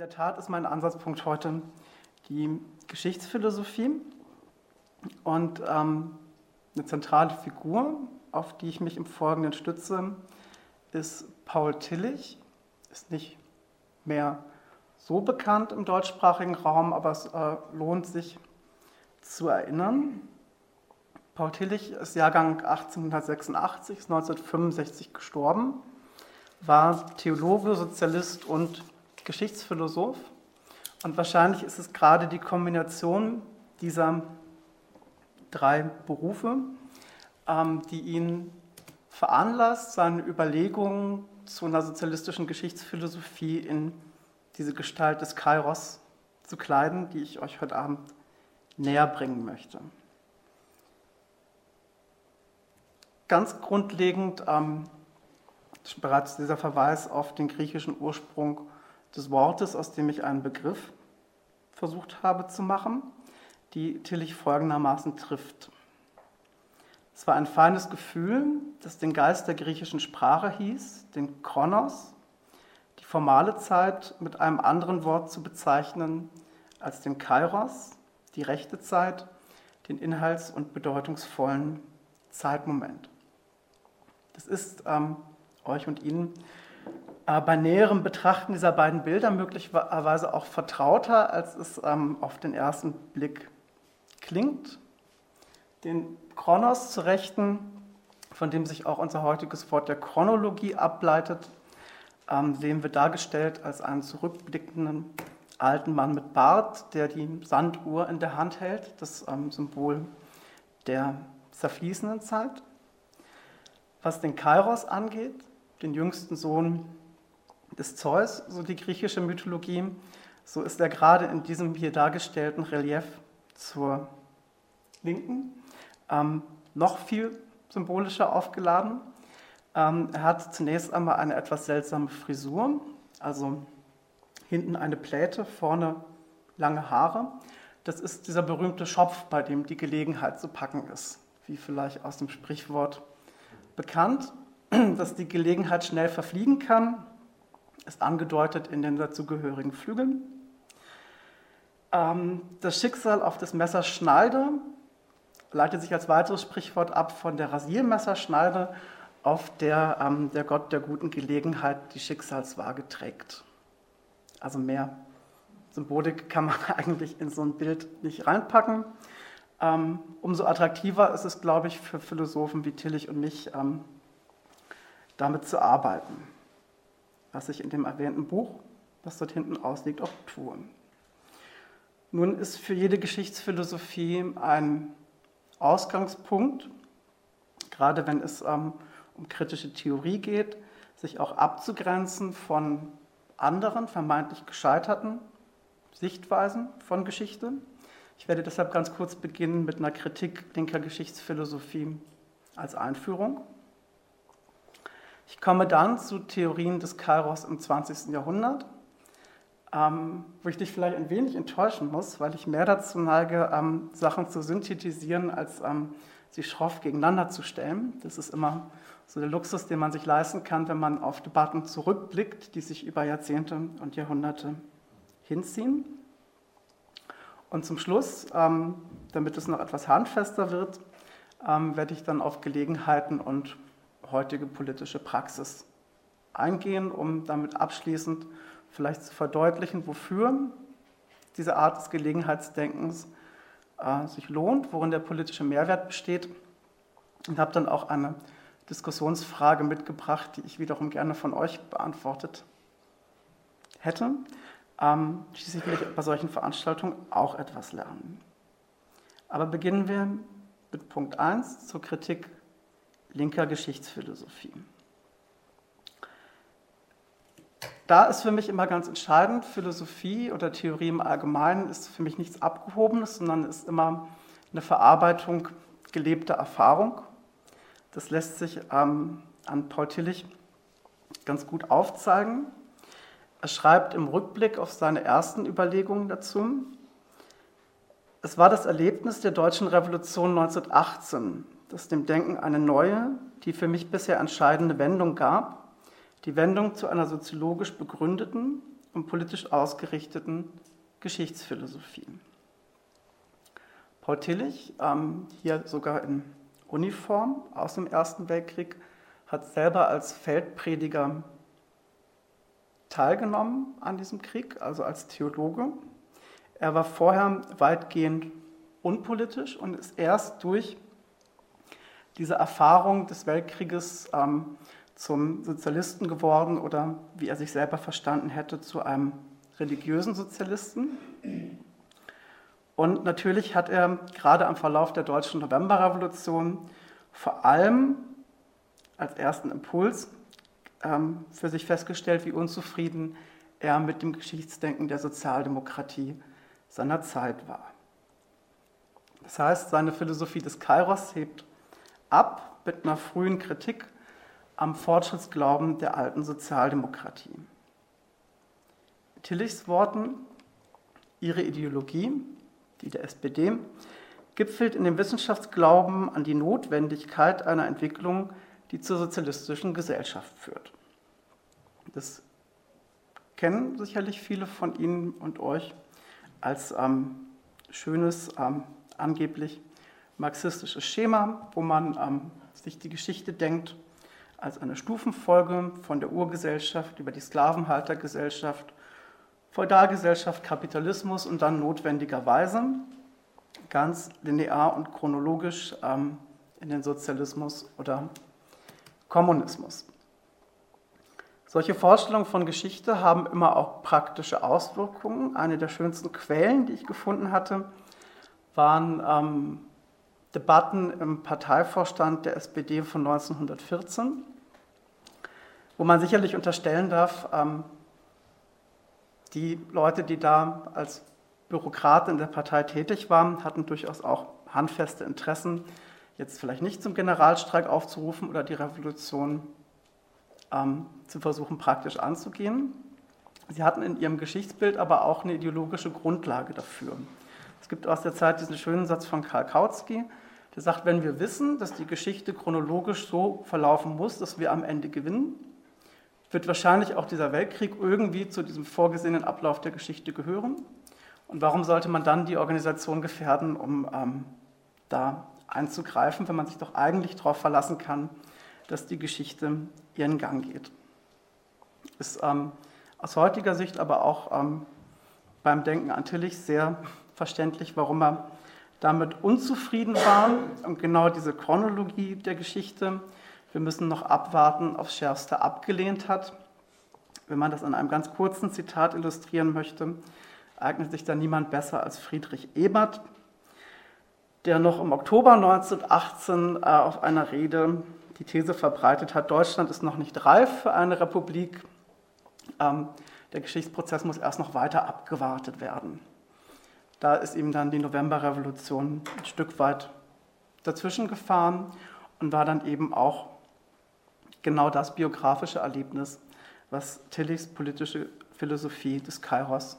der Tat ist mein Ansatzpunkt heute die Geschichtsphilosophie und ähm, eine zentrale Figur, auf die ich mich im Folgenden stütze, ist Paul Tillich. Ist nicht mehr so bekannt im deutschsprachigen Raum, aber es äh, lohnt sich zu erinnern. Paul Tillich ist Jahrgang 1886, ist 1965 gestorben, war Theologe, Sozialist und Geschichtsphilosoph. Und wahrscheinlich ist es gerade die Kombination dieser drei Berufe, ähm, die ihn veranlasst, seine Überlegungen zu einer sozialistischen Geschichtsphilosophie in diese Gestalt des Kairos zu kleiden, die ich euch heute Abend näher bringen möchte. Ganz grundlegend ähm, bereits dieser Verweis auf den griechischen Ursprung des Wortes, aus dem ich einen Begriff versucht habe zu machen, die Tillich folgendermaßen trifft. Es war ein feines Gefühl, das den Geist der griechischen Sprache hieß, den Kronos, die formale Zeit mit einem anderen Wort zu bezeichnen als den Kairos, die rechte Zeit, den inhalts- und bedeutungsvollen Zeitmoment. Das ist ähm, euch und Ihnen bei näherem Betrachten dieser beiden Bilder möglicherweise auch vertrauter, als es ähm, auf den ersten Blick klingt. Den Kronos zu Rechten, von dem sich auch unser heutiges Wort der Chronologie ableitet, ähm, sehen wir dargestellt als einen zurückblickenden alten Mann mit Bart, der die Sanduhr in der Hand hält, das ähm, Symbol der zerfließenden Zeit. Was den Kairos angeht, den jüngsten Sohn des Zeus, so die griechische Mythologie, so ist er gerade in diesem hier dargestellten Relief zur Linken ähm, noch viel symbolischer aufgeladen. Ähm, er hat zunächst einmal eine etwas seltsame Frisur, also hinten eine Pläte, vorne lange Haare. Das ist dieser berühmte Schopf, bei dem die Gelegenheit zu packen ist, wie vielleicht aus dem Sprichwort bekannt, dass die Gelegenheit schnell verfliegen kann ist angedeutet in den dazugehörigen Flügeln. Ähm, das Schicksal auf das Messerschneide leitet sich als weiteres Sprichwort ab von der Rasiermesserschneide, auf der ähm, der Gott der guten Gelegenheit die Schicksalswaage trägt. Also mehr Symbolik kann man eigentlich in so ein Bild nicht reinpacken. Ähm, umso attraktiver ist es, glaube ich, für Philosophen wie Tillich und mich, damit zu arbeiten was ich in dem erwähnten Buch, das dort hinten ausliegt, auch tue. Nun ist für jede Geschichtsphilosophie ein Ausgangspunkt, gerade wenn es ähm, um kritische Theorie geht, sich auch abzugrenzen von anderen, vermeintlich gescheiterten Sichtweisen von Geschichte. Ich werde deshalb ganz kurz beginnen mit einer Kritik linker Geschichtsphilosophie als Einführung. Ich komme dann zu Theorien des Kairos im 20. Jahrhundert, ähm, wo ich dich vielleicht ein wenig enttäuschen muss, weil ich mehr dazu neige, ähm, Sachen zu synthetisieren, als ähm, sie schroff gegeneinander zu stellen. Das ist immer so der Luxus, den man sich leisten kann, wenn man auf Debatten zurückblickt, die sich über Jahrzehnte und Jahrhunderte hinziehen. Und zum Schluss, ähm, damit es noch etwas handfester wird, ähm, werde ich dann auf Gelegenheiten und heutige politische Praxis eingehen, um damit abschließend vielleicht zu verdeutlichen, wofür diese Art des Gelegenheitsdenkens äh, sich lohnt, worin der politische Mehrwert besteht. Und habe dann auch eine Diskussionsfrage mitgebracht, die ich wiederum gerne von euch beantwortet hätte. Ähm, schließlich will ich bei solchen Veranstaltungen auch etwas lernen. Aber beginnen wir mit Punkt 1 zur Kritik linker Geschichtsphilosophie. Da ist für mich immer ganz entscheidend, Philosophie oder Theorie im Allgemeinen ist für mich nichts Abgehobenes, sondern ist immer eine Verarbeitung gelebter Erfahrung. Das lässt sich ähm, an Paul Tillich ganz gut aufzeigen. Er schreibt im Rückblick auf seine ersten Überlegungen dazu, es war das Erlebnis der deutschen Revolution 1918, das dem Denken eine neue, die für mich bisher entscheidende Wendung gab, die Wendung zu einer soziologisch begründeten und politisch ausgerichteten Geschichtsphilosophie. Paul Tillich, ähm, hier sogar in Uniform aus dem Ersten Weltkrieg, hat selber als Feldprediger teilgenommen an diesem Krieg, also als Theologe. Er war vorher weitgehend unpolitisch und ist erst durch diese Erfahrung des Weltkrieges ähm, zum Sozialisten geworden oder, wie er sich selber verstanden hätte, zu einem religiösen Sozialisten. Und natürlich hat er gerade am Verlauf der deutschen Novemberrevolution vor allem als ersten Impuls ähm, für sich festgestellt, wie unzufrieden er mit dem Geschichtsdenken der Sozialdemokratie seiner Zeit war. Das heißt, seine Philosophie des Kairos hebt ab mit einer frühen Kritik am Fortschrittsglauben der alten Sozialdemokratie. Tillichs Worten, ihre Ideologie, die der SPD, gipfelt in dem Wissenschaftsglauben an die Notwendigkeit einer Entwicklung, die zur sozialistischen Gesellschaft führt. Das kennen sicherlich viele von Ihnen und euch als ähm, schönes, ähm, angeblich marxistisches Schema, wo man ähm, sich die Geschichte denkt als eine Stufenfolge von der Urgesellschaft über die Sklavenhaltergesellschaft, Feudalgesellschaft, Kapitalismus und dann notwendigerweise ganz linear und chronologisch ähm, in den Sozialismus oder Kommunismus. Solche Vorstellungen von Geschichte haben immer auch praktische Auswirkungen. Eine der schönsten Quellen, die ich gefunden hatte, waren ähm, Debatten im Parteivorstand der SPD von 1914, wo man sicherlich unterstellen darf, ähm, die Leute, die da als Bürokraten in der Partei tätig waren, hatten durchaus auch handfeste Interessen, jetzt vielleicht nicht zum Generalstreik aufzurufen oder die Revolution ähm, zu versuchen praktisch anzugehen. Sie hatten in ihrem Geschichtsbild aber auch eine ideologische Grundlage dafür. Es gibt aus der Zeit diesen schönen Satz von Karl Kautsky, der sagt, wenn wir wissen, dass die Geschichte chronologisch so verlaufen muss, dass wir am Ende gewinnen, wird wahrscheinlich auch dieser Weltkrieg irgendwie zu diesem vorgesehenen Ablauf der Geschichte gehören. Und warum sollte man dann die Organisation gefährden, um ähm, da einzugreifen, wenn man sich doch eigentlich darauf verlassen kann, dass die Geschichte ihren Gang geht? Ist ähm, aus heutiger Sicht aber auch ähm, beim Denken an Tillich sehr verständlich, warum er damit unzufrieden war und genau diese Chronologie der Geschichte, wir müssen noch abwarten, aufs Schärfste abgelehnt hat. Wenn man das an einem ganz kurzen Zitat illustrieren möchte, eignet sich da niemand besser als Friedrich Ebert, der noch im Oktober 1918 äh, auf einer Rede die These verbreitet hat, Deutschland ist noch nicht reif für eine Republik, ähm, der Geschichtsprozess muss erst noch weiter abgewartet werden. Da ist ihm dann die Novemberrevolution ein Stück weit dazwischen gefahren und war dann eben auch genau das biografische Erlebnis, was Tillichs politische Philosophie des Kairos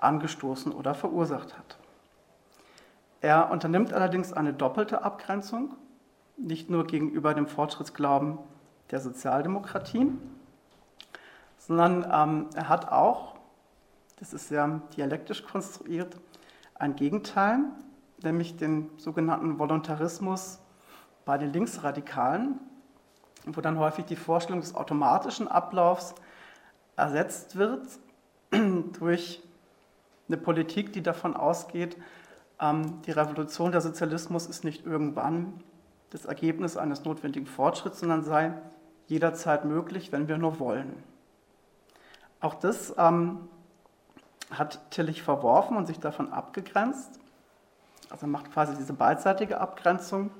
angestoßen oder verursacht hat. Er unternimmt allerdings eine doppelte Abgrenzung, nicht nur gegenüber dem Fortschrittsglauben der Sozialdemokratie, sondern ähm, er hat auch, das ist sehr dialektisch konstruiert, ein Gegenteil, nämlich den sogenannten Voluntarismus bei den Linksradikalen, wo dann häufig die Vorstellung des automatischen Ablaufs ersetzt wird durch eine Politik, die davon ausgeht, ähm, die Revolution der Sozialismus ist nicht irgendwann das Ergebnis eines notwendigen Fortschritts, sondern sei jederzeit möglich, wenn wir nur wollen. Auch das ähm, hat Tillich verworfen und sich davon abgegrenzt. Also er macht quasi diese beidseitige Abgrenzung.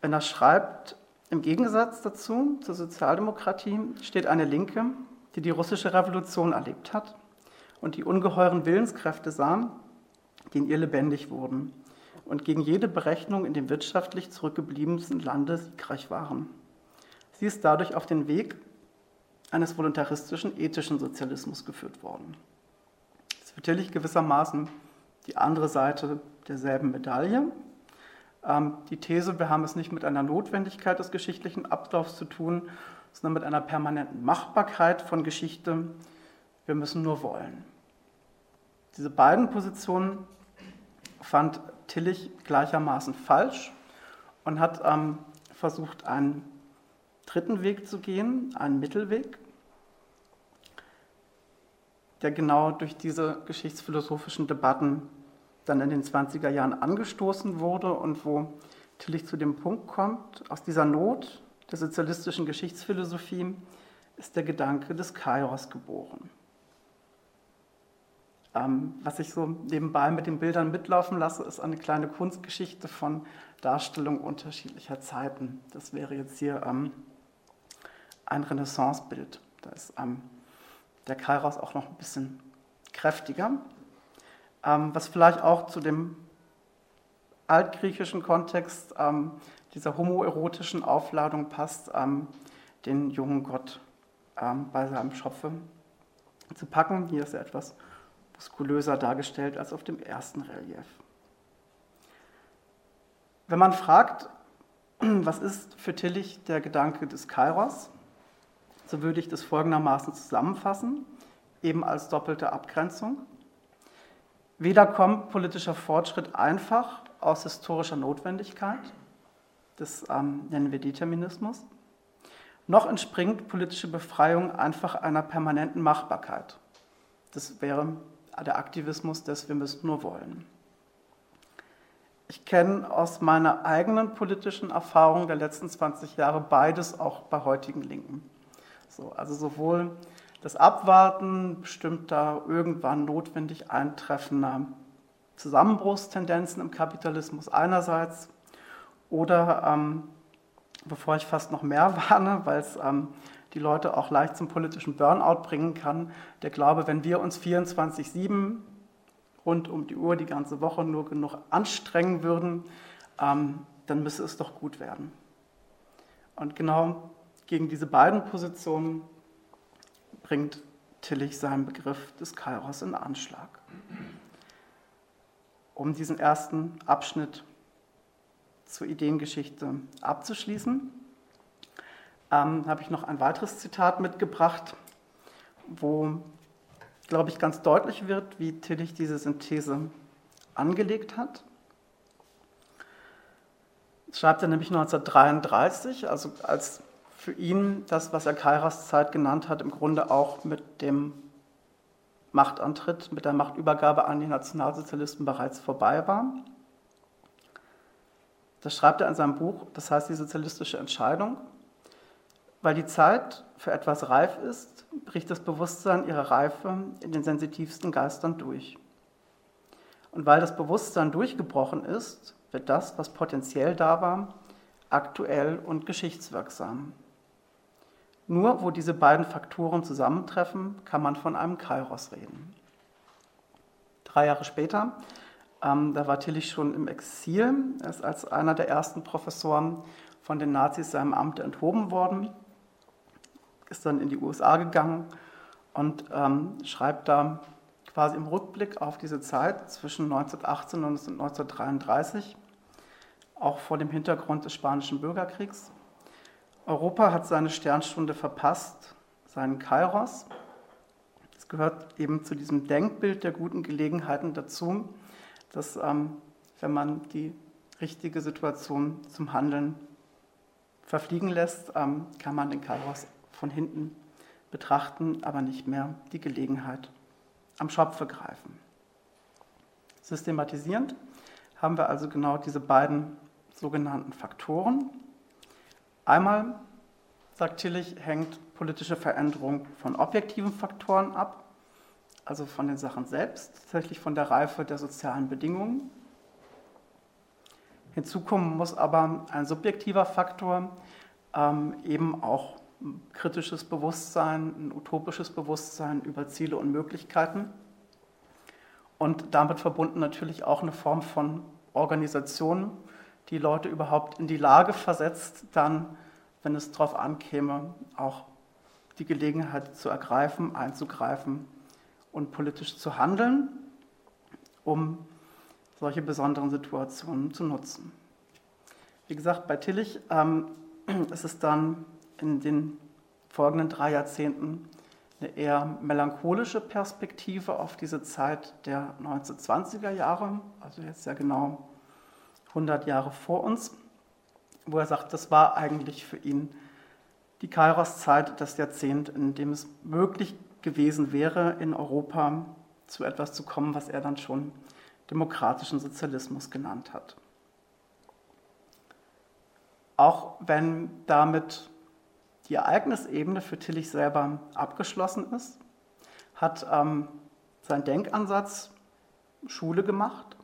Wenn er schreibt, im Gegensatz dazu, zur Sozialdemokratie, steht eine Linke, die die russische Revolution erlebt hat und die ungeheuren Willenskräfte sah, die in ihr lebendig wurden und gegen jede Berechnung in dem wirtschaftlich zurückgebliebenen Lande siegreich waren. Sie ist dadurch auf den Weg eines voluntaristischen ethischen Sozialismus geführt worden natürlich gewissermaßen die andere Seite derselben Medaille. Ähm, die These, wir haben es nicht mit einer Notwendigkeit des geschichtlichen Ablaufs zu tun, sondern mit einer permanenten Machbarkeit von Geschichte, wir müssen nur wollen. Diese beiden Positionen fand Tillich gleichermaßen falsch und hat ähm, versucht, einen dritten Weg zu gehen, einen Mittelweg, der genau durch diese geschichtsphilosophischen Debatten dann in den 20er Jahren angestoßen wurde und wo Tillich zu dem Punkt kommt, aus dieser Not der sozialistischen Geschichtsphilosophie ist der Gedanke des Kairos geboren. Ähm, was ich so nebenbei mit den Bildern mitlaufen lasse, ist eine kleine Kunstgeschichte von Darstellung unterschiedlicher Zeiten. Das wäre jetzt hier ähm, ein Renaissancebild. Da ist ähm, der Kairos auch noch ein bisschen kräftiger. Ähm, was vielleicht auch zu dem altgriechischen Kontext ähm, dieser homoerotischen Aufladung passt, ähm, den jungen Gott bei seinem Schopfe zu packen. Hier ist er etwas muskulöser dargestellt als auf dem ersten Relief. Wenn man fragt, was ist für Tillich der Gedanke des Kairos, so würde ich das folgendermaßen zusammenfassen, eben als doppelte Abgrenzung. Weder kommt politischer Fortschritt einfach aus historischer Notwendigkeit, das ähm, nennen wir Determinismus, noch entspringt politische Befreiung einfach einer permanenten Machbarkeit. Das wäre der Aktivismus des Wir müssen nur wollen. Ich kenne aus meiner eigenen politischen Erfahrung der letzten 20 Jahre beides auch bei heutigen Linken. So, also sowohl das Abwarten bestimmter irgendwann notwendig eintreffender Zusammenbruchstendenzen im Kapitalismus einerseits oder, ähm, bevor ich fast noch mehr warne, weil es ähm, die Leute auch leicht zum politischen Burnout bringen kann. Der Glaube, wenn wir uns 24-7 rund um die Uhr die ganze Woche nur genug anstrengen würden, ähm, dann müsste es doch gut werden. Und genau gegen diese beiden Positionen bringt Tillich seinen Begriff des Kairos in Anschlag. Um diesen ersten Abschnitt zur Ideengeschichte abzuschließen, ähm, habe ich noch ein weiteres Zitat mitgebracht, wo, glaube ich, ganz deutlich wird, wie Tillich diese Synthese angelegt hat. Das schreibt er nämlich 1933, also als für ihn das, was er Kairas Zeit genannt hat, im Grunde auch mit dem Machtantritt, mit der Machtübergabe an die Nationalsozialisten bereits vorbei war. Das schreibt er in seinem Buch, das heißt die sozialistische Entscheidung. Weil die Zeit für etwas reif ist, bricht das Bewusstsein ihrer Reife in den sensitivsten Geistern durch. Und weil das Bewusstsein durchgebrochen ist, wird das, was potenziell da war, aktuell und geschichtswirksam. Nur wo diese beiden Faktoren zusammentreffen, kann man von einem Kairos reden. Drei Jahre später, ähm, da war Tillich schon im Exil, er ist als einer der ersten Professoren von den Nazis seinem Amt enthoben worden ist dann in die USA gegangen und ähm, schreibt da quasi im Rückblick auf diese Zeit zwischen 1918 und 1933, auch vor dem Hintergrund des Spanischen Bürgerkriegs. Europa hat seine Sternstunde verpasst, seinen Kairos. Es gehört eben zu diesem Denkbild der guten Gelegenheiten dazu, dass ähm, wenn man die richtige Situation zum Handeln verfliegen lässt, ähm, kann man den Kairos von hinten betrachten, aber nicht mehr die Gelegenheit am Schopfe greifen. Systematisierend haben wir also genau diese beiden sogenannten Faktoren. Einmal, sagt Tillich, hängt politische Veränderung von objektiven Faktoren ab, also von den Sachen selbst, tatsächlich von der Reife der sozialen Bedingungen. Hinzu kommen muss aber ein subjektiver Faktor, ähm, eben auch kritisches Bewusstsein, ein utopisches Bewusstsein über Ziele und Möglichkeiten und damit verbunden natürlich auch eine Form von Organisation, die Leute überhaupt in die Lage versetzt, dann, wenn es darauf ankäme, auch die Gelegenheit zu ergreifen, einzugreifen und politisch zu handeln, um solche besonderen Situationen zu nutzen. Wie gesagt, bei Tillich ähm, ist es dann in den folgenden drei Jahrzehnten eine eher melancholische Perspektive auf diese Zeit der 1920er Jahre, also jetzt ja genau 100 Jahre vor uns, wo er sagt, das war eigentlich für ihn die Kairos-Zeit, das Jahrzehnt, in dem es möglich gewesen wäre, in Europa zu etwas zu kommen, was er dann schon demokratischen Sozialismus genannt hat. Auch wenn damit die Ereignisebene für Tillich selber abgeschlossen ist, hat ähm, sein Denkansatz Schule gemacht.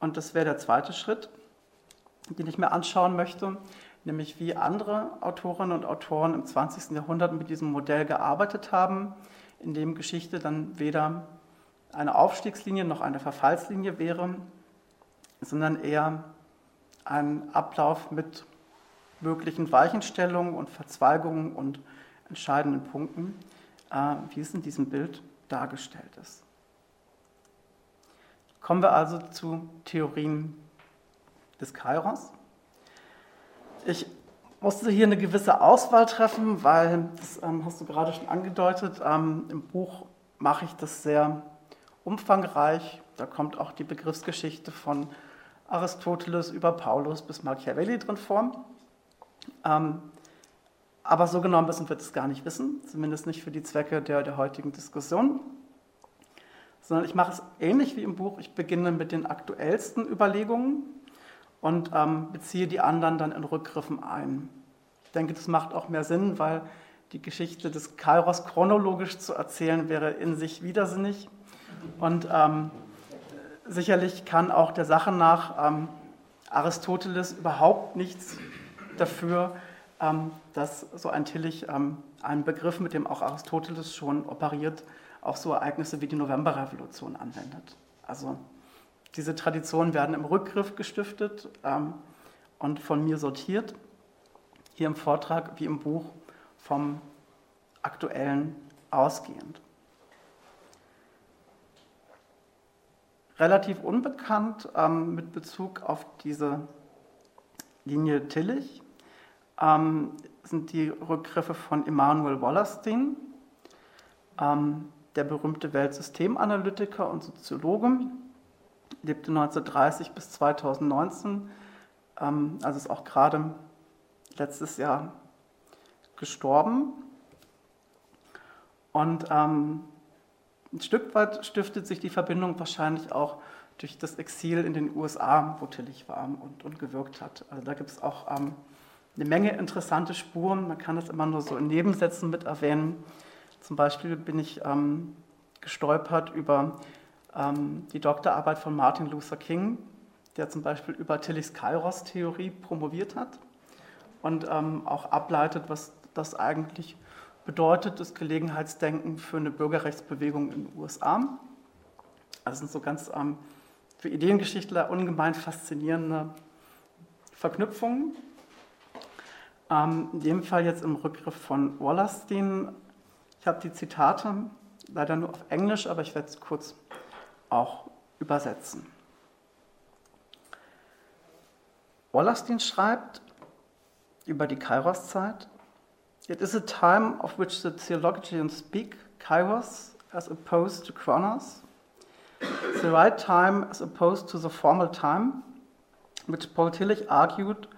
Und das wäre der zweite Schritt, den ich mir anschauen möchte, nämlich wie andere Autorinnen und Autoren im 20. Jahrhundert mit diesem Modell gearbeitet haben, in dem Geschichte dann weder eine Aufstiegslinie noch eine Verfallslinie wäre, sondern eher ein Ablauf mit möglichen Weichenstellungen und Verzweigungen und entscheidenden Punkten, äh, wie es in diesem Bild dargestellt ist. Kommen wir also zu Theorien des Kairos. Ich musste hier eine gewisse Auswahl treffen, weil, das ähm, hast du gerade schon angedeutet, ähm, im Buch mache ich das sehr umfangreich. Da kommt auch die Begriffsgeschichte von Aristoteles über Paulus bis Machiavelli drin vor. Ähm, aber so genau müssen wir das gar nicht wissen, zumindest nicht für die Zwecke der, der heutigen Diskussion. Sondern ich mache es ähnlich wie im Buch. Ich beginne mit den aktuellsten Überlegungen und ähm, beziehe die anderen dann in Rückgriffen ein. Ich denke, das macht auch mehr Sinn, weil die Geschichte des Kairos chronologisch zu erzählen wäre in sich widersinnig. Und ähm, sicherlich kann auch der Sache nach ähm, Aristoteles überhaupt nichts dafür, ähm, dass so ein Tillich ähm, einen Begriff, mit dem auch Aristoteles schon operiert, auf so Ereignisse wie die Novemberrevolution anwendet. Also diese Traditionen werden im Rückgriff gestiftet ähm, und von mir sortiert, hier im Vortrag wie im Buch vom aktuellen ausgehend. Relativ unbekannt ähm, mit Bezug auf diese Linie Tillich ähm, sind die Rückgriffe von Immanuel Wallerstein, ähm, der berühmte Weltsystemanalytiker und Soziologe, lebte 1930 bis 2019, ähm, also ist auch gerade letztes Jahr gestorben. Und ähm, ein Stück weit stiftet sich die Verbindung wahrscheinlich auch durch das Exil in den USA, wo Tillich war und, und gewirkt hat. Also da gibt es auch ähm, eine Menge interessante Spuren. Man kann das immer nur so in Nebensätzen mit erwähnen. Zum Beispiel bin ich ähm, gestolpert über ähm, die Doktorarbeit von Martin Luther King, der zum Beispiel über Tillys Kairos-Theorie promoviert hat und ähm, auch ableitet, was das eigentlich bedeutet, das Gelegenheitsdenken für eine Bürgerrechtsbewegung in den USA. Also sind so ganz ähm, für Ideengeschichtler ungemein faszinierende Verknüpfungen. Ähm, in dem Fall jetzt im Rückgriff von Wallerstein. Ich habe die Zitate leider nur auf Englisch, aber ich werde es kurz auch übersetzen. Wallerstein schreibt über die Kairos-Zeit. It is a time of which the theologians speak Kairos as opposed to Chronos, the right time as opposed to the formal time, which Paul Tillich argued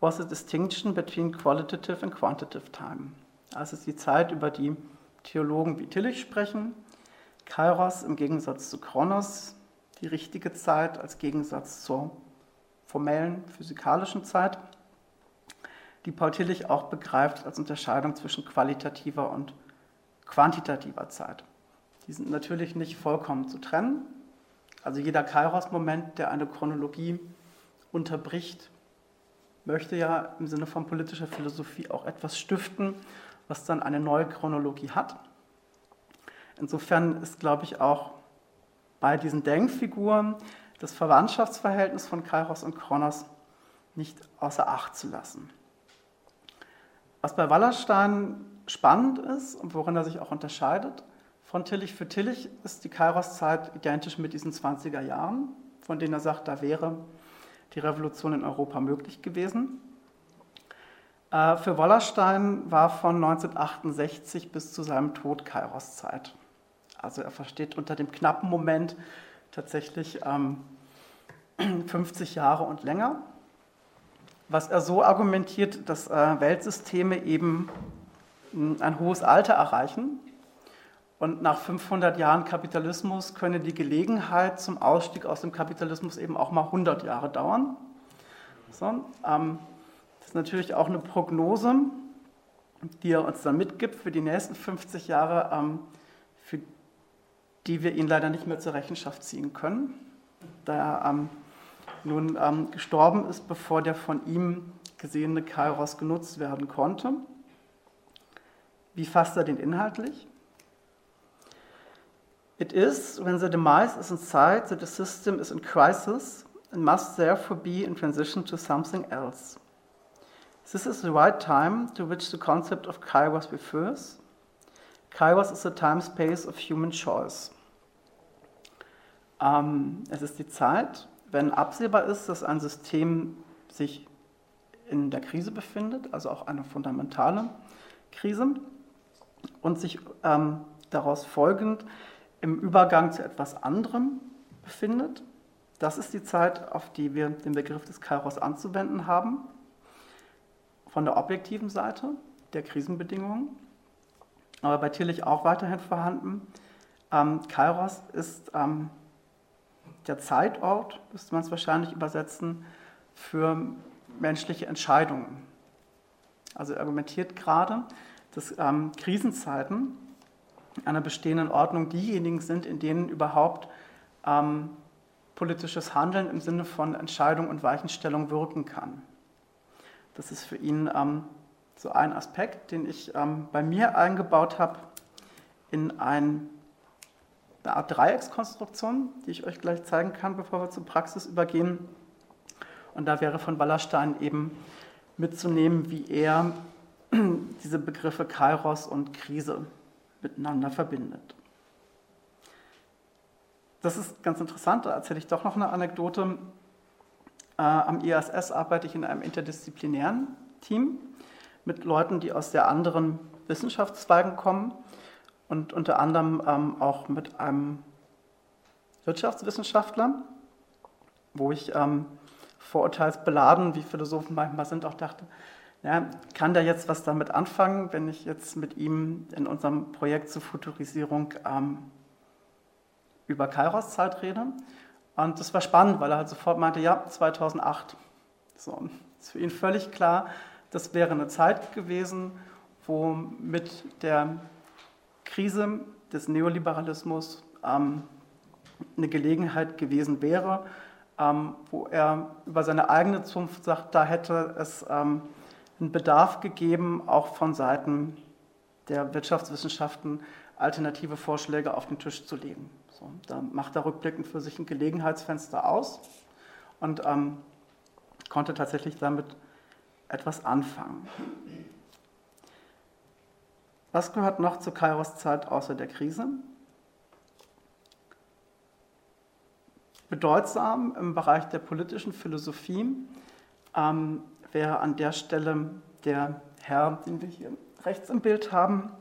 was a distinction between qualitative and quantitative time. Also ist die Zeit, über die Theologen wie Tillich sprechen, Kairos im Gegensatz zu Kronos, die richtige Zeit als Gegensatz zur formellen physikalischen Zeit, die Paul Tillich auch begreift als Unterscheidung zwischen qualitativer und quantitativer Zeit. Die sind natürlich nicht vollkommen zu trennen. Also jeder Kairos-Moment, der eine Chronologie unterbricht, möchte ja im Sinne von politischer Philosophie auch etwas stiften, was dann eine neue Chronologie hat. Insofern ist, glaube ich, auch bei diesen Denkfiguren das Verwandtschaftsverhältnis von Kairos und Kronos nicht außer Acht zu lassen. Was bei Wallerstein spannend ist und worin er sich auch unterscheidet von Tillich, für Tillich ist die Kairos-Zeit identisch mit diesen 20er Jahren, von denen er sagt, da wäre die Revolution in Europa möglich gewesen. Äh, für Wollerstein war von 1968 bis zu seinem Tod Kairos Zeit. Also er versteht unter dem knappen Moment tatsächlich ähm, 50 Jahre und länger. Was er so argumentiert, dass äh, Weltsysteme eben hm, ein hohes Alter erreichen und nach 500 Jahren Kapitalismus könne die Gelegenheit zum Ausstieg aus dem Kapitalismus eben auch mal 100 Jahre dauern. So, ähm, ist natürlich auch eine Prognose, die er uns dann mitgibt für die nächsten 50 Jahre, ähm, für die wir ihn leider nicht mehr zur Rechenschaft ziehen können, da er ähm, nun ähm, gestorben ist, bevor der von ihm gesehene Kairos genutzt werden konnte. Wie fasst er den inhaltlich? It is when the demise is in sight that the system is in crisis and must therefore be in transition to something else. This is the right time to which the concept of kairos refers. Kairos is the time space of human choice. Ähm, es ist die Zeit, wenn absehbar ist, dass ein System sich in der Krise befindet, also auch eine fundamentale Krise, und sich ähm, daraus folgend im Übergang zu etwas anderem befindet. Das ist die Zeit, auf die wir den Begriff des Kairos anzuwenden haben. Von der objektiven Seite der Krisenbedingungen, aber bei Tillich auch weiterhin vorhanden. Ähm, Kairos ist ähm, der Zeitort, müsste man es wahrscheinlich übersetzen, für menschliche Entscheidungen. Also er argumentiert gerade, dass ähm, Krisenzeiten einer bestehenden Ordnung diejenigen sind, in denen überhaupt ähm, politisches Handeln im Sinne von Entscheidung und Weichenstellung wirken kann. Das ist für ihn ähm, so ein Aspekt, den ich ähm, bei mir eingebaut habe in ein, eine Art Dreieckskonstruktion, die ich euch gleich zeigen kann, bevor wir zur Praxis übergehen. Und da wäre von Wallerstein eben mitzunehmen, wie er diese Begriffe Kairos und Krise miteinander verbindet. Das ist ganz interessant, da erzähle ich doch noch eine Anekdote. Äh, am IASS arbeite ich in einem interdisziplinären Team mit Leuten, die aus sehr anderen Wissenschaftszweigen kommen und unter anderem ähm, auch mit einem Wirtschaftswissenschaftler, wo ich ähm, vorurteilsbeladen, wie Philosophen manchmal sind, auch dachte, ja, kann der jetzt was damit anfangen, wenn ich jetzt mit ihm in unserem Projekt zur Futurisierung ähm, über Kairos-Zeit rede? Und das war spannend, weil er halt sofort meinte, ja, 2008. So, ist für ihn völlig klar, das wäre eine Zeit gewesen, wo mit der Krise des Neoliberalismus ähm, eine Gelegenheit gewesen wäre, ähm, wo er über seine eigene Zunft sagt, da hätte es ähm, einen Bedarf gegeben, auch von Seiten der Wirtschaftswissenschaften alternative Vorschläge auf den Tisch zu legen. So, da macht er rückblickend für sich ein Gelegenheitsfenster aus und ähm, konnte tatsächlich damit etwas anfangen. Was gehört noch zur Kairos-Zeit außer der Krise? Bedeutsam im Bereich der politischen Philosophie ähm, wäre an der Stelle der Herr, den wir hier rechts im Bild haben,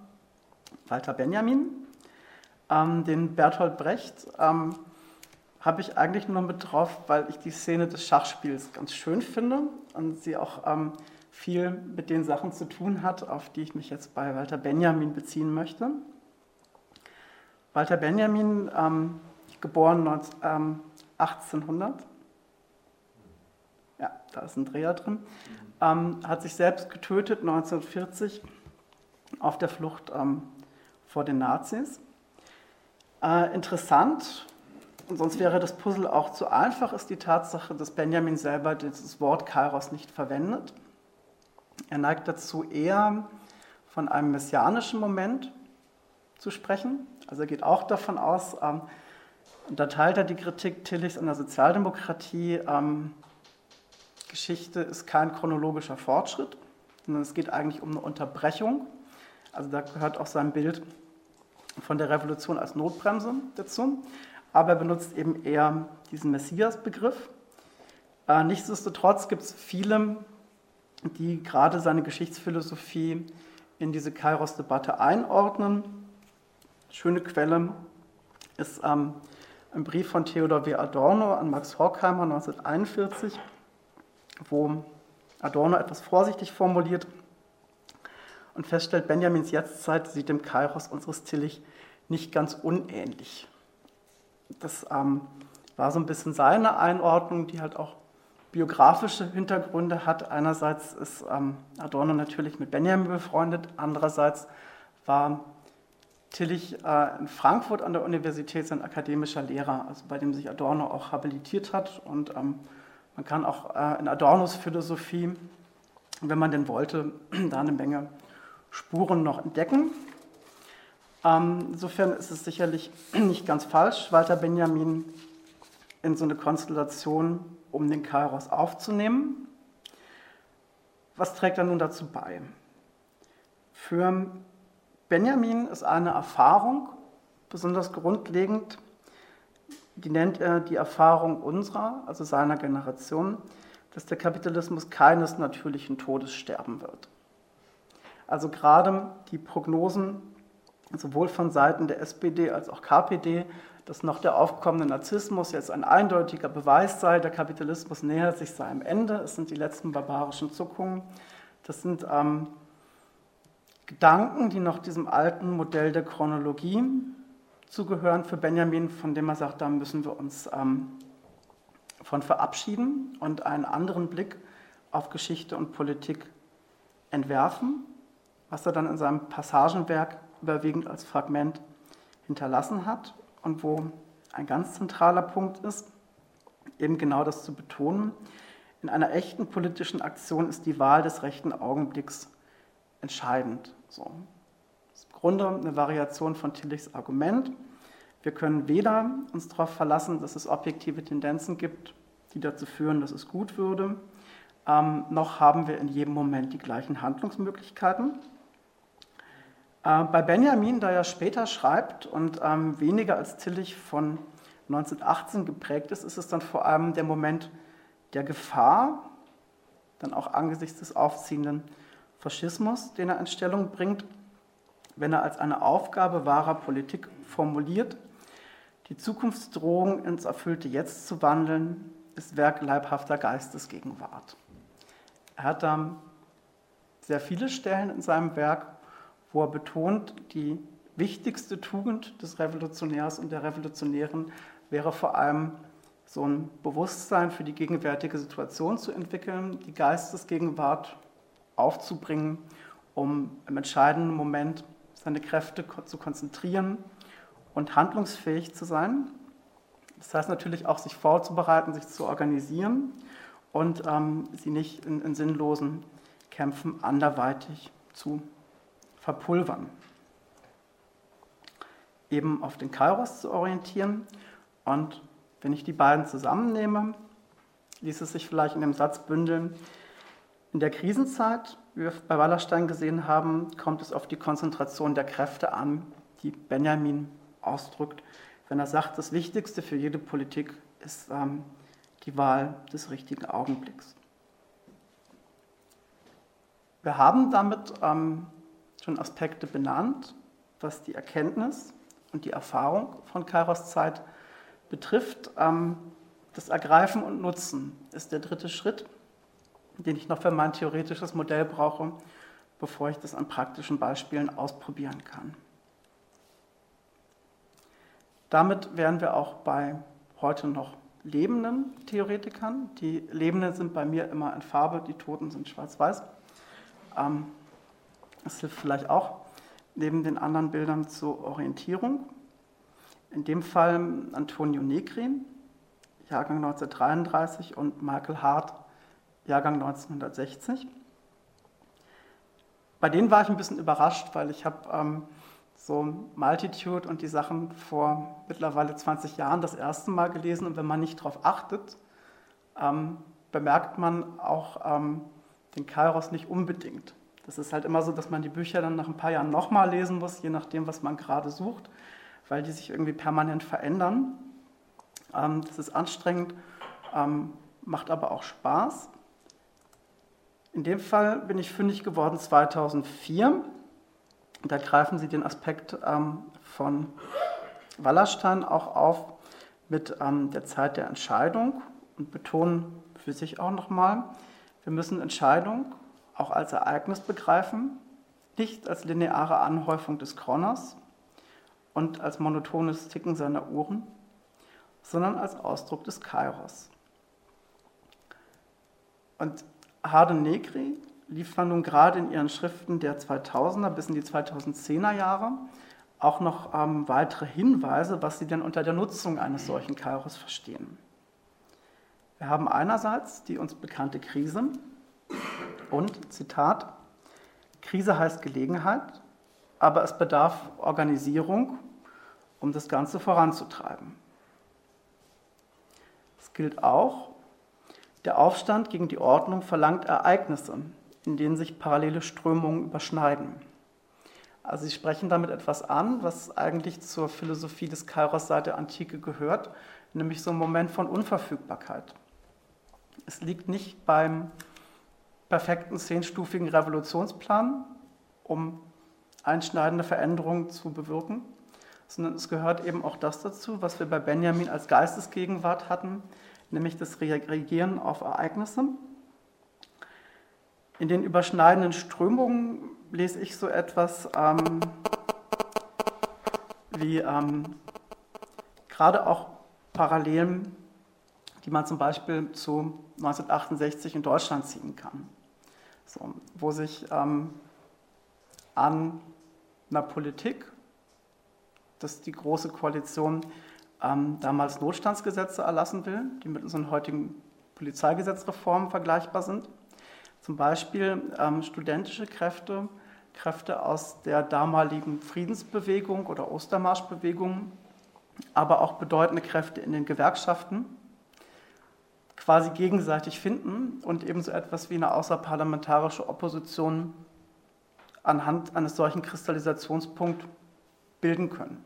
Walter Benjamin. Ähm, den Bertolt Brecht ähm, habe ich eigentlich nur mit drauf, weil ich die Szene des Schachspiels ganz schön finde und sie auch ähm, viel mit den Sachen zu tun hat, auf die ich mich jetzt bei Walter Benjamin beziehen möchte. Walter Benjamin, ähm, geboren 19, 1800, ja, da ist ein Dreher drin, ähm, hat sich selbst getötet 1940 auf der Flucht ähm, vor den Nazis. Äh, interessant, und sonst wäre das Puzzle auch zu einfach, ist die Tatsache, dass Benjamin selber dieses Wort Kairos nicht verwendet. Er neigt dazu eher von einem messianischen Moment zu sprechen. Also er geht auch davon aus, ähm, und da teilt er die Kritik Tillichs an der Sozialdemokratie, ähm, Geschichte ist kein chronologischer Fortschritt, sondern es geht eigentlich um eine Unterbrechung. Also da gehört auch sein Bild von der Revolution als Notbremse dazu. Aber er benutzt eben eher diesen Messias-Begriff. Äh, nichtsdestotrotz gibt es viele die gerade seine Geschichtsphilosophie in diese Kairos-Debatte einordnen. Schöne Quelle ist ähm, ein Brief von Theodor W. Adorno an Max Horkheimer 1941, wo Adorno etwas vorsichtig formuliert und feststellt, Benjamins Jetztzeit sieht dem Kairos unseres Tillich nicht ganz unähnlich. Das ähm, war so ein bisschen seine Einordnung, die halt auch biografische Hintergründe hat. Einerseits ist ähm, Adorno natürlich mit Benjamin befreundet, andererseits war Tillich äh, in Frankfurt an der Universität sein akademischer Lehrer, also bei dem sich Adorno auch habilitiert hat. Und ähm, man kann auch äh, in Adornos Philosophie, wenn man denn wollte, da eine Menge Spuren noch entdecken. Ähm, insofern ist es sicherlich nicht ganz falsch, Walter Benjamin in so eine Konstellation um den Kairos aufzunehmen. Was trägt er nun dazu bei? Für Benjamin ist eine Erfahrung besonders grundlegend, die nennt er die Erfahrung unserer, also seiner Generation, dass der Kapitalismus keines natürlichen Todes sterben wird. Also gerade die Prognosen sowohl von Seiten der SPD als auch KPD dass noch der aufkommende Narzissmus jetzt ein eindeutiger Beweis sei, der Kapitalismus nähert sich seinem Ende, es sind die letzten barbarischen Zuckungen. Das sind ähm, Gedanken, die noch diesem alten Modell der Chronologie zugehören. Für Benjamin, von dem er sagt, da müssen wir uns ähm, von verabschieden und einen anderen Blick auf Geschichte und Politik entwerfen, was er dann in seinem Passagenwerk überwiegend als Fragment hinterlassen hat und wo ein ganz zentraler Punkt ist, eben genau das zu betonen. In einer echten politischen Aktion ist die Wahl des rechten Augenblicks entscheidend. So. Das ist im Grunde eine Variation von Tillichs Argument. Wir können weder uns darauf verlassen, dass es objektive Tendenzen gibt, die dazu führen, dass es gut würde, ähm, noch haben wir in jedem Moment die gleichen Handlungsmöglichkeiten. Äh, bei Benjamin, der ja später schreibt und ähm, weniger als Tillich von 1918 geprägt ist, ist es dann vor allem der Moment der Gefahr, dann auch angesichts des aufziehenden Faschismus, den er in Stellung bringt, wenn er als eine Aufgabe wahrer Politik formuliert, die Zukunftsdrohung ins erfüllte Jetzt zu wandeln, ist Werk leibhafter Geistesgegenwart. Er hat da sehr viele Stellen in seinem Werk, wo er betont, die wichtigste Tugend des Revolutionärs und der Revolutionären wäre vor allem so ein Bewusstsein für die gegenwärtige Situation zu entwickeln, die Geistesgegenwart aufzubringen, um im entscheidenden Moment seine Kräfte zu konzentrieren und handlungsfähig zu sein. Das heißt natürlich auch, sich vorzubereiten, sich zu organisieren und ähm, sie nicht in, in sinnlosen Kämpfen anderweitig zu verpulvern. Eben auf den Kairos zu orientieren. Und wenn ich die beiden zusammennehme, ließ es sich vielleicht in dem Satz bündeln, in der Krisenzeit, wie wir bei Wallerstein gesehen haben, kommt es auf die Konzentration der Kräfte an, die Benjamin ausdrückt, wenn er sagt, das Wichtigste für jede Politik ist ähm, die Wahl des richtigen Augenblicks. Wir haben damit ähm, schon Aspekte benannt, was die Erkenntnis und die Erfahrung von Kairos Zeit betrifft. Ähm, das Ergreifen und Nutzen ist der dritte Schritt, den ich noch für mein theoretisches Modell brauche, bevor ich das an praktischen Beispielen ausprobieren kann. Damit wären wir auch bei heute noch lebenden Theoretikern. Die Lebenden sind bei mir immer in Farbe, die Toten sind schwarz-weiß. Ähm, das hilft vielleicht auch neben den anderen Bildern zur Orientierung. In dem Fall Antonio Negri, Jahrgang 1933 und Michael Hart, Jahrgang 1960. Bei denen war ich ein bisschen überrascht, weil ich habe ähm, so Multitude und die Sachen vor mittlerweile 20 Jahren das erste Mal gelesen und wenn man nicht darauf achtet, ähm, bemerkt man auch ähm, den Kairos nicht unbedingt. Das ist halt immer so, dass man die Bücher dann nach ein paar Jahren nochmal lesen muss, je nachdem, was man gerade sucht, weil die sich irgendwie permanent verändern. Ähm, das ist anstrengend, ähm, macht aber auch Spaß. In dem Fall bin ich fündig geworden 2004. Da greifen Sie den Aspekt ähm, von Wallerstein auch auf mit ähm, der Zeit der Entscheidung und betonen für sich auch nochmal, wir müssen Entscheidung auch als Ereignis begreifen, nicht als lineare Anhäufung des Chronos und als monotones Ticken seiner Uhren, sondern als Ausdruck des Kairos. Und Harde Negri liefern nun gerade in ihren Schriften der 2000er bis in die 2010er Jahre auch noch ähm, weitere Hinweise, was sie denn unter der Nutzung eines solchen Kairos verstehen. Wir haben einerseits die uns bekannte Krise und, Zitat, Krise heißt Gelegenheit, aber es bedarf Organisierung, um das Ganze voranzutreiben. Es gilt auch, der Aufstand gegen die Ordnung verlangt Ereignisse, in denen sich parallele Strömungen überschneiden. Also Sie sprechen damit etwas an, was eigentlich zur Philosophie des Kairos seit der Antike gehört, nämlich so ein Moment von Unverfügbarkeit. Es liegt nicht beim perfekten zehnstufigen Revolutionsplan, um einschneidende Veränderungen zu bewirken, sondern es gehört eben auch das dazu, was wir bei Benjamin als Geistesgegenwart hatten, nämlich das Reagieren auf Ereignisse. In den überschneidenden Strömungen lese ich so etwas ähm, wie ähm, gerade auch Parallelen, die man zum Beispiel zu 1968 in Deutschland ziehen kann, so, wo sich ähm, an einer Politik, dass die Große Koalition ähm, damals Notstandsgesetze erlassen will, die mit unseren heutigen Polizeigesetzreformen vergleichbar sind. Zum Beispiel ähm, studentische Kräfte, Kräfte aus der damaligen Friedensbewegung oder Ostermarschbewegung, aber auch bedeutende Kräfte in den Gewerkschaften quasi gegenseitig finden und ebenso etwas wie eine außerparlamentarische Opposition anhand eines solchen Kristallisationspunkts bilden können.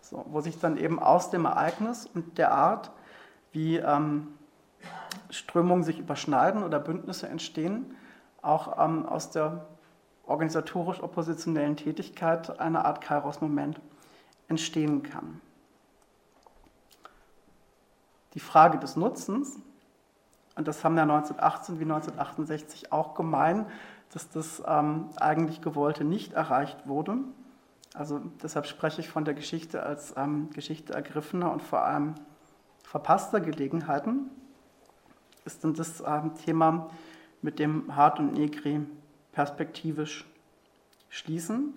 So, wo sich dann eben aus dem Ereignis und der Art, wie ähm, Strömungen sich überschneiden oder Bündnisse entstehen, auch ähm, aus der organisatorisch oppositionellen Tätigkeit eine Art Kairos-Moment entstehen kann. Die Frage des Nutzens, und das haben ja 1918 wie 1968 auch gemein, dass das ähm, eigentlich Gewollte nicht erreicht wurde, also deshalb spreche ich von der Geschichte als ähm, Geschichte ergriffener und vor allem verpasster Gelegenheiten. Ist denn das ähm, Thema, mit dem Hart und Negri perspektivisch schließen?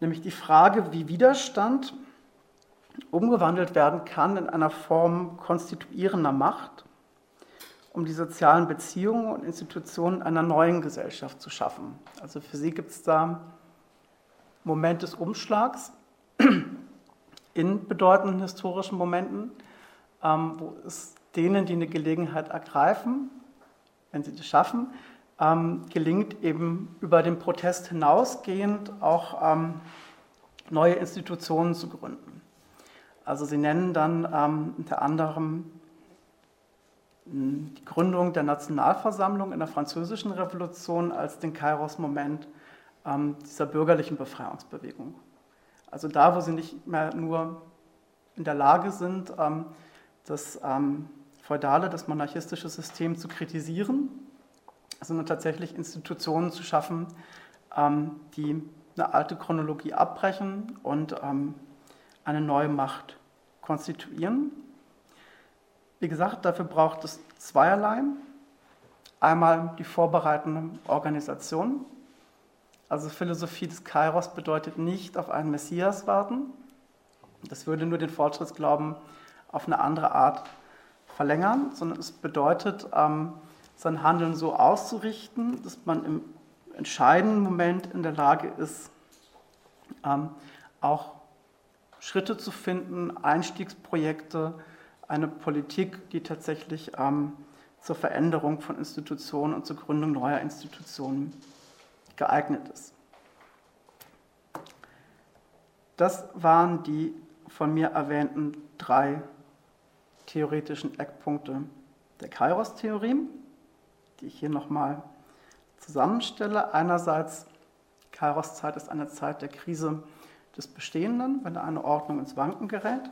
Nämlich die Frage, wie Widerstand umgewandelt werden kann in einer Form konstituierender Macht, um die sozialen Beziehungen und Institutionen einer neuen Gesellschaft zu schaffen. Also für Sie gibt es da Moment des Umschlags in bedeutenden historischen Momenten, ähm, wo es denen, die eine Gelegenheit ergreifen, wenn sie das schaffen, ähm, gelingt eben über den Protest hinausgehend auch ähm, neue Institutionen zu gründen. Also sie nennen dann unter anderem hm, die Gründung der Nationalversammlung in der Französischen Revolution als den Kairos-Moment ähm, dieser bürgerlichen Befreiungsbewegung. Also da, wo sie nicht mehr nur in der Lage sind, ähm, das ähm, feudale, das monarchistische System zu kritisieren, sondern tatsächlich Institutionen zu schaffen, ähm, die eine alte Chronologie abbrechen und ähm, eine neue Macht konstituieren. Wie gesagt, dafür braucht es zweierlei. Einmal die vorbereitende Organisation, also Philosophie des Kairos bedeutet nicht auf einen Messias warten. Das würde nur den Fortschrittsglauben auf eine andere Art verlängern, sondern es bedeutet, ähm, sein Handeln so auszurichten, dass man im entscheidenden Moment in der Lage ist, ähm, auch Schritte zu finden, Einstiegsprojekte, eine Politik, die tatsächlich ähm, zur Veränderung von Institutionen und zur Gründung neuer Institutionen geeignet ist. Das waren die von mir erwähnten drei theoretischen Eckpunkte der Kairos-Theorie, die ich hier nochmal zusammenstelle. Einerseits, Kairos-Zeit ist eine Zeit der Krise des Bestehenden, wenn eine Ordnung ins Wanken gerät.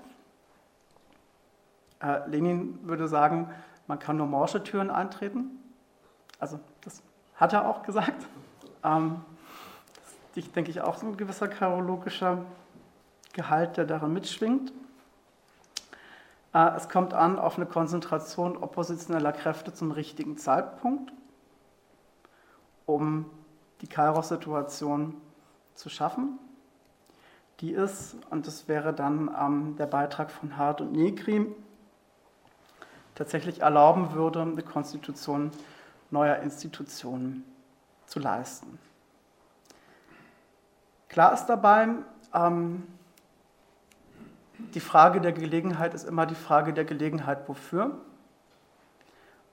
Äh, Lenin würde sagen, man kann nur morsche Türen eintreten. Also das hat er auch gesagt. Ähm, das ist, denke ich, auch so ein gewisser karologischer Gehalt, der darin mitschwingt. Äh, es kommt an auf eine Konzentration oppositioneller Kräfte zum richtigen Zeitpunkt, um die Kairos-Situation zu schaffen. Die ist, und das wäre dann ähm, der Beitrag von Hart und Negri, tatsächlich erlauben würde, eine Konstitution neuer Institutionen zu leisten. Klar ist dabei, ähm, die Frage der Gelegenheit ist immer die Frage der Gelegenheit wofür.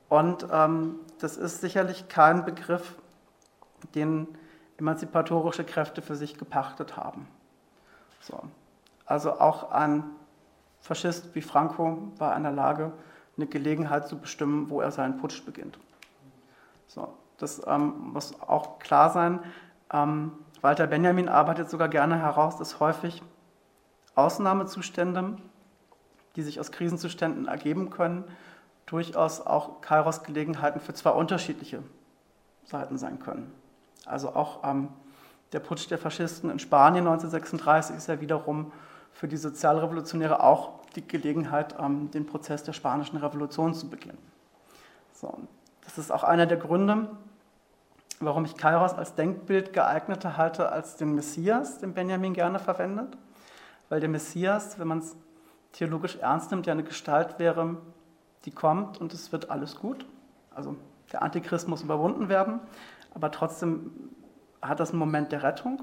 Und ähm, das ist sicherlich kein Begriff, den emanzipatorische Kräfte für sich gepachtet haben. So. Also auch ein Faschist wie Franco war in der Lage, eine Gelegenheit zu bestimmen, wo er seinen Putsch beginnt. So, das ähm, muss auch klar sein. Ähm, Walter Benjamin arbeitet sogar gerne heraus, dass häufig Ausnahmezustände, die sich aus Krisenzuständen ergeben können, durchaus auch Kairos-Gelegenheiten für zwei unterschiedliche Seiten sein können. Also auch ähm, der Putsch der Faschisten in Spanien 1936 ist ja wiederum für die Sozialrevolutionäre auch die Gelegenheit, ähm, den Prozess der spanischen Revolution zu beginnen. So, das ist auch einer der Gründe, warum ich Kairos als Denkbild geeigneter halte als den Messias, den Benjamin gerne verwendet. Weil der Messias, wenn man es theologisch ernst nimmt, ja eine Gestalt wäre, die kommt und es wird alles gut. Also der Antichrist muss überwunden werden, aber trotzdem hat das einen Moment der Rettung.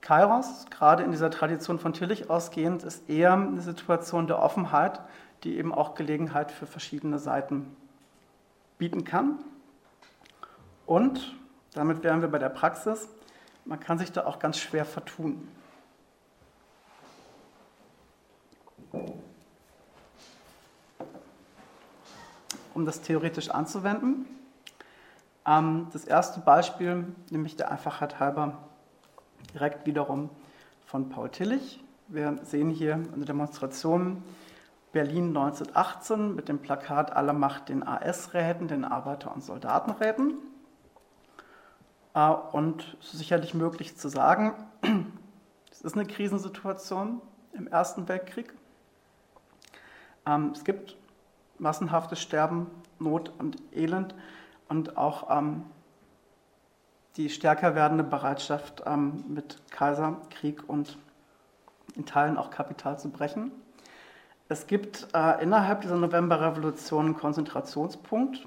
Kairos, gerade in dieser Tradition von Tillich ausgehend, ist eher eine Situation der Offenheit, die eben auch Gelegenheit für verschiedene Seiten bieten kann. Und damit wären wir bei der Praxis. Man kann sich da auch ganz schwer vertun. Um das theoretisch anzuwenden. Ähm, das erste Beispiel, nämlich der Einfachheit halber, direkt wiederum von Paul Tillich. Wir sehen hier eine Demonstration Berlin 1918 mit dem Plakat Alle Macht den AS-Räten, den Arbeiter- und Soldatenräten. Äh, und es ist sicherlich möglich zu sagen, es ist eine Krisensituation im Ersten Weltkrieg. Ähm, es gibt massenhaftes Sterben, Not und Elend und auch ähm, die stärker werdende Bereitschaft, ähm, mit Kaiser, Krieg und in Teilen auch Kapital zu brechen. Es gibt äh, innerhalb dieser Novemberrevolution einen Konzentrationspunkt,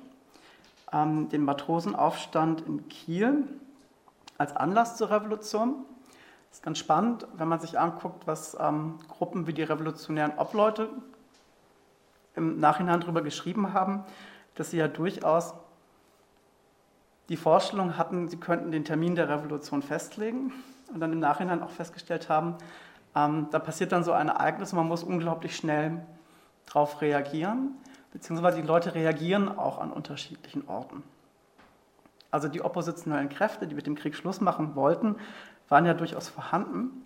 ähm, den Matrosenaufstand in Kiel als Anlass zur Revolution. Das ist ganz spannend, wenn man sich anguckt, was ähm, Gruppen wie die revolutionären Obleute im Nachhinein darüber geschrieben haben, dass sie ja durchaus die Vorstellung hatten, sie könnten den Termin der Revolution festlegen und dann im Nachhinein auch festgestellt haben, ähm, da passiert dann so ein Ereignis und man muss unglaublich schnell darauf reagieren, beziehungsweise die Leute reagieren auch an unterschiedlichen Orten. Also die oppositionellen Kräfte, die mit dem Krieg Schluss machen wollten, waren ja durchaus vorhanden.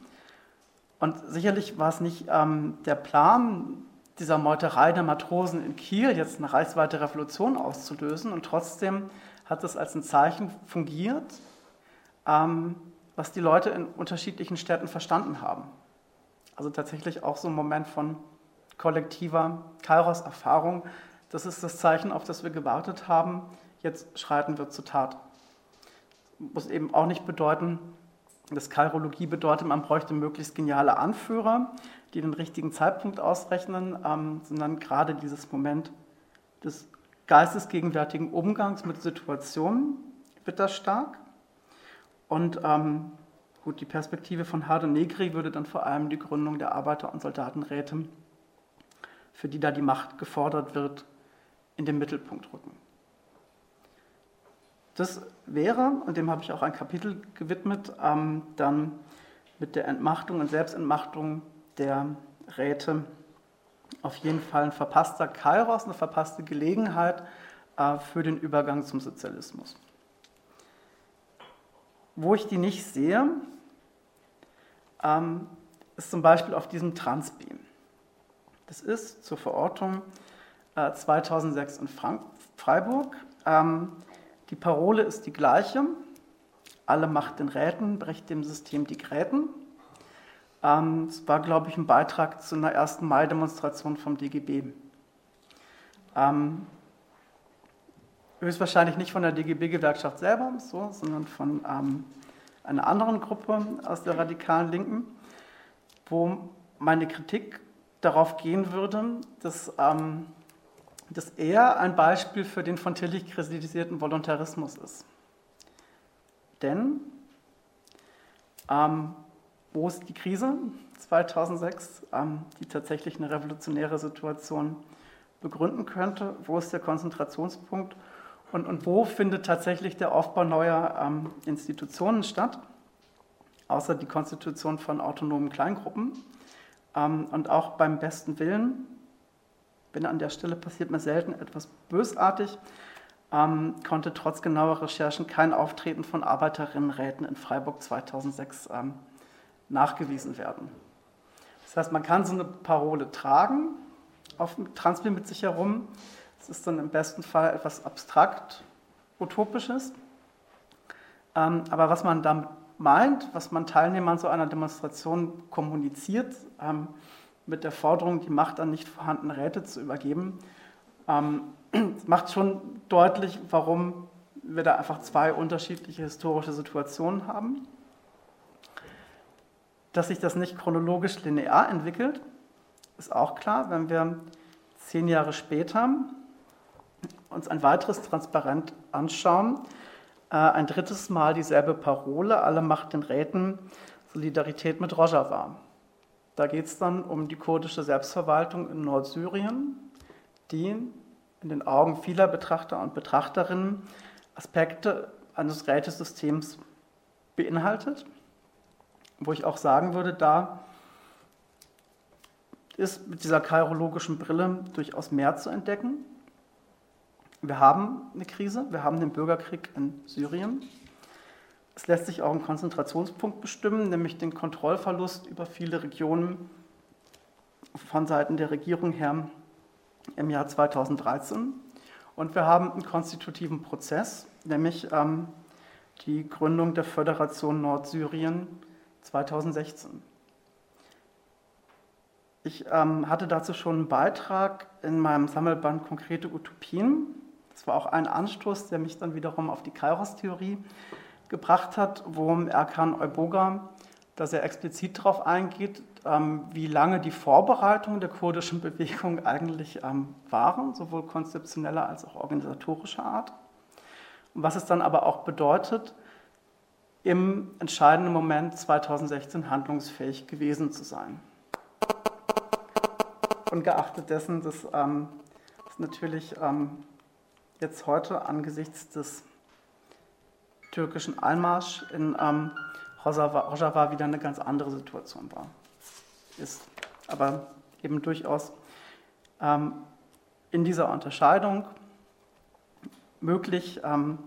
Und sicherlich war es nicht ähm, der Plan dieser Meuterei der Matrosen in Kiel, jetzt eine reichsweite Revolution auszulösen. Und trotzdem hat es als ein Zeichen fungiert, ähm, was die Leute in unterschiedlichen Städten verstanden haben. Also tatsächlich auch so ein Moment von kollektiver Kairos-Erfahrung. Das ist das Zeichen, auf das wir gewartet haben. Jetzt schreiten wir zur Tat. Muss eben auch nicht bedeuten, dass Kairologie bedeutet, man bräuchte möglichst geniale Anführer, die den richtigen Zeitpunkt ausrechnen, ähm, sondern gerade dieses Moment des geistesgegenwärtigen Umgangs mit Situationen wird das stark. Und ähm, gut, die Perspektive von Harde Negri würde dann vor allem die Gründung der Arbeiter- und Soldatenräte, für die da die Macht gefordert wird, in den Mittelpunkt rücken. Das wäre, und dem habe ich auch ein Kapitel gewidmet, ähm, dann mit der Entmachtung und Selbstentmachtung der Räte auf jeden Fall ein verpasster Kairos, eine verpasste Gelegenheit, äh, für den Übergang zum Sozialismus. Wo ich die nicht sehe, ähm, ist zum Beispiel auf diesem Transbeam. Das ist zur Verortung äh, 2006 in Frank Freiburg. Ähm, die Parole ist die gleiche. Alle Macht den Räten, brecht dem System die Gräten. Ähm, es war, glaube ich, ein Beitrag zu einer ersten Mai-Demonstration vom DGB. Ähm, höchstwahrscheinlich nicht von der DGB-Gewerkschaft selber, so, sondern von ähm, einer anderen Gruppe aus der radikalen Linken, wo meine Kritik darauf gehen würde, dass ähm, das eher ein Beispiel für den von Tillich kritisierten Voluntarismus ist. Denn ähm, wo ist die Krise 2006, ähm, die tatsächlich eine revolutionäre Situation begründen könnte? Wo ist der Konzentrationspunkt? Und, und wo findet tatsächlich der Aufbau neuer ähm, Institutionen statt? Außer die Konstitution von autonomen Kleingruppen. Ähm, und auch beim besten Willen, bin an der Stelle passiert mir selten etwas bösartig, ähm, konnte trotz genauer Recherchen kein Auftreten von Arbeiterinnenräten in Freiburg 2006 ähm, nachgewiesen werden. Das heißt, man kann so eine Parole tragen, auf dem Transbild mit sich herum. Es ist dann im besten Fall etwas abstrakt, utopisches. Ähm, aber was man damit meint, was man Teilnehmern so einer Demonstration kommuniziert, ähm, mit der Forderung, die Macht an nicht vorhandene Räte zu übergeben, ähm, macht schon deutlich, warum wir da einfach zwei unterschiedliche historische Situationen haben dass sich das nicht chronologisch linear entwickelt, ist auch klar, wenn wir zehn Jahre später uns ein weiteres Transparent anschauen, äh, ein drittes Mal dieselbe Parole, alle Macht den Räten, Solidarität mit Rojava. Da geht es dann um die kurdische Selbstverwaltung in Nordsyrien, die in den Augen vieler Betrachter und Betrachterinnen Aspekte eines Rätesystems beinhaltet wo ich auch sagen würde, da ist mit dieser kairologischen Brille durchaus mehr zu entdecken. Wir haben eine Krise, wir haben den Bürgerkrieg in Syrien. Es lässt sich auch einen Konzentrationspunkt bestimmen, nämlich den Kontrollverlust über viele Regionen von Seiten der Regierung her im Jahr 2013. Und wir haben einen konstitutiven Prozess, nämlich ähm, die Gründung der Föderation Nordsyrien 2016. Ich ähm, hatte dazu schon einen Beitrag in meinem Sammelband Konkrete Utopien. Das war auch ein Anstoß, der mich dann wiederum auf die Kairos-Theorie gebracht hat, wo Erkan Euboga da sehr explizit darauf eingeht, ähm, wie lange die Vorbereitungen der kurdischen Bewegung eigentlich ähm, waren, sowohl konzeptioneller als auch organisatorischer Art. Und was es dann aber auch bedeutet, im entscheidenden Moment 2016 handlungsfähig gewesen zu sein. Ungeachtet dessen, dass ähm, es natürlich ähm, jetzt heute angesichts des türkischen Einmarsch in ähm, Rojava wieder eine ganz andere Situation war. Ist aber eben durchaus ähm, in dieser Unterscheidung möglich, ähm,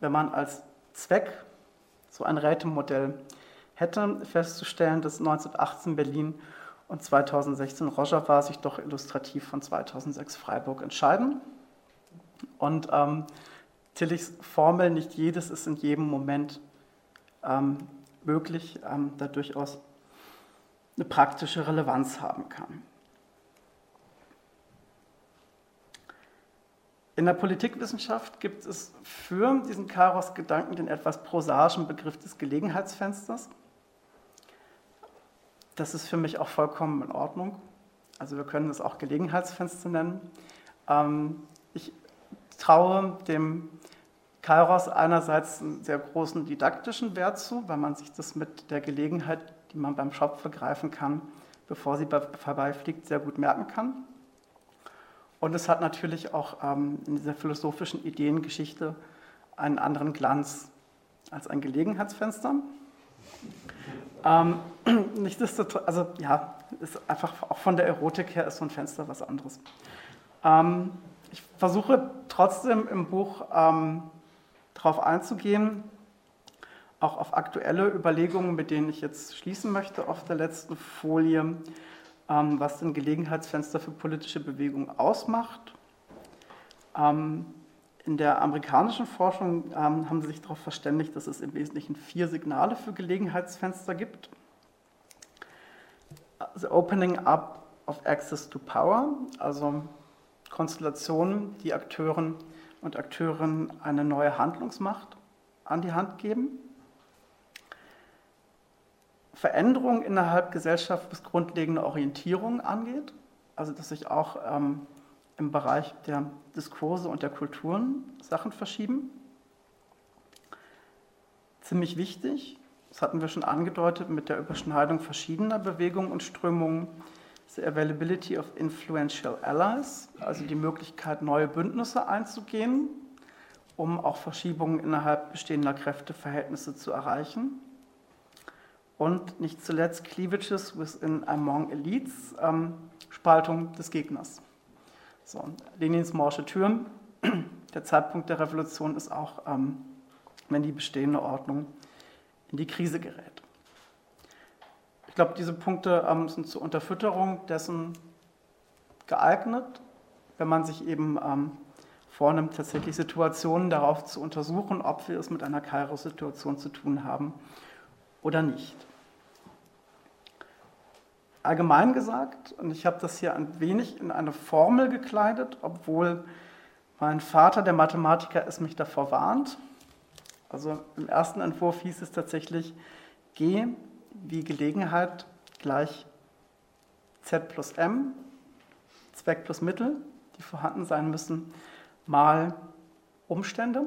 wenn man als Zweck so ein Rätemodell hätte, festzustellen, dass 1918 Berlin und 2016 Rojava sich doch illustrativ von 2006 Freiburg entscheiden. Und ähm, Tillichs Formel, nicht jedes ist in jedem Moment ähm, möglich, ähm, da durchaus eine praktische Relevanz haben kann. In der Politikwissenschaft gibt es für diesen Kairos-Gedanken den etwas prosaischen Begriff des Gelegenheitsfensters. Das ist für mich auch vollkommen in Ordnung. Also wir können es auch Gelegenheitsfenster nennen. Ähm, ich traue dem Kairos einerseits einen sehr großen didaktischen Wert zu, weil man sich das mit der Gelegenheit, die man beim Shop vergreifen kann, bevor sie vorbeifliegt, sehr gut merken kann. Und es hat natürlich auch ähm, in dieser philosophischen Ideengeschichte einen anderen Glanz als ein Gelegenheitsfenster. Ähm, nichtsdestotrotz, also ja, ist einfach auch von der Erotik her ist so ein Fenster was anderes. Ähm, ich versuche trotzdem im Buch ähm, darauf einzugehen, auch auf aktuelle Überlegungen, mit denen ich jetzt schließen möchte auf der letzten Folie, ähm, was denn Gelegenheitsfenster für politische Bewegungen ausmacht. Ähm, in der amerikanischen Forschung ähm, haben sie sich darauf verständigt, dass es im Wesentlichen vier Signale für Gelegenheitsfenster gibt. The opening up of access to power, also Konstellationen, die Akteuren und Akteurinnen eine neue Handlungsmacht an die Hand geben. Veränderung innerhalb Gesellschaft bis grundlegende Orientierung angeht, also dass sich auch ähm, im Bereich der Diskurse und der Kulturen Sachen verschieben. Ziemlich wichtig, das hatten wir schon angedeutet mit der Überschneidung verschiedener Bewegungen und Strömungen, the availability of influential allies, also die Möglichkeit, neue Bündnisse einzugehen, um auch Verschiebungen innerhalb bestehender Kräfteverhältnisse zu erreichen. Und nicht zuletzt Cleavages within among elites, ähm, Spaltung des Gegners. So, Lenins Morsche Türen, der Zeitpunkt der Revolution ist auch, ähm, wenn die bestehende Ordnung in die Krise gerät. Ich glaube, diese Punkte ähm, sind zur Unterfütterung dessen geeignet, wenn man sich eben ähm, vornimmt, tatsächlich Situationen darauf zu untersuchen, ob wir es mit einer Kairos-Situation zu tun haben oder nicht. Allgemein gesagt, und ich habe das hier ein wenig in eine Formel gekleidet, obwohl mein Vater, der Mathematiker, es mich davor warnt. Also im ersten Entwurf hieß es tatsächlich G wie Gelegenheit gleich Z plus M, Zweck plus Mittel, die vorhanden sein müssen, mal Umstände,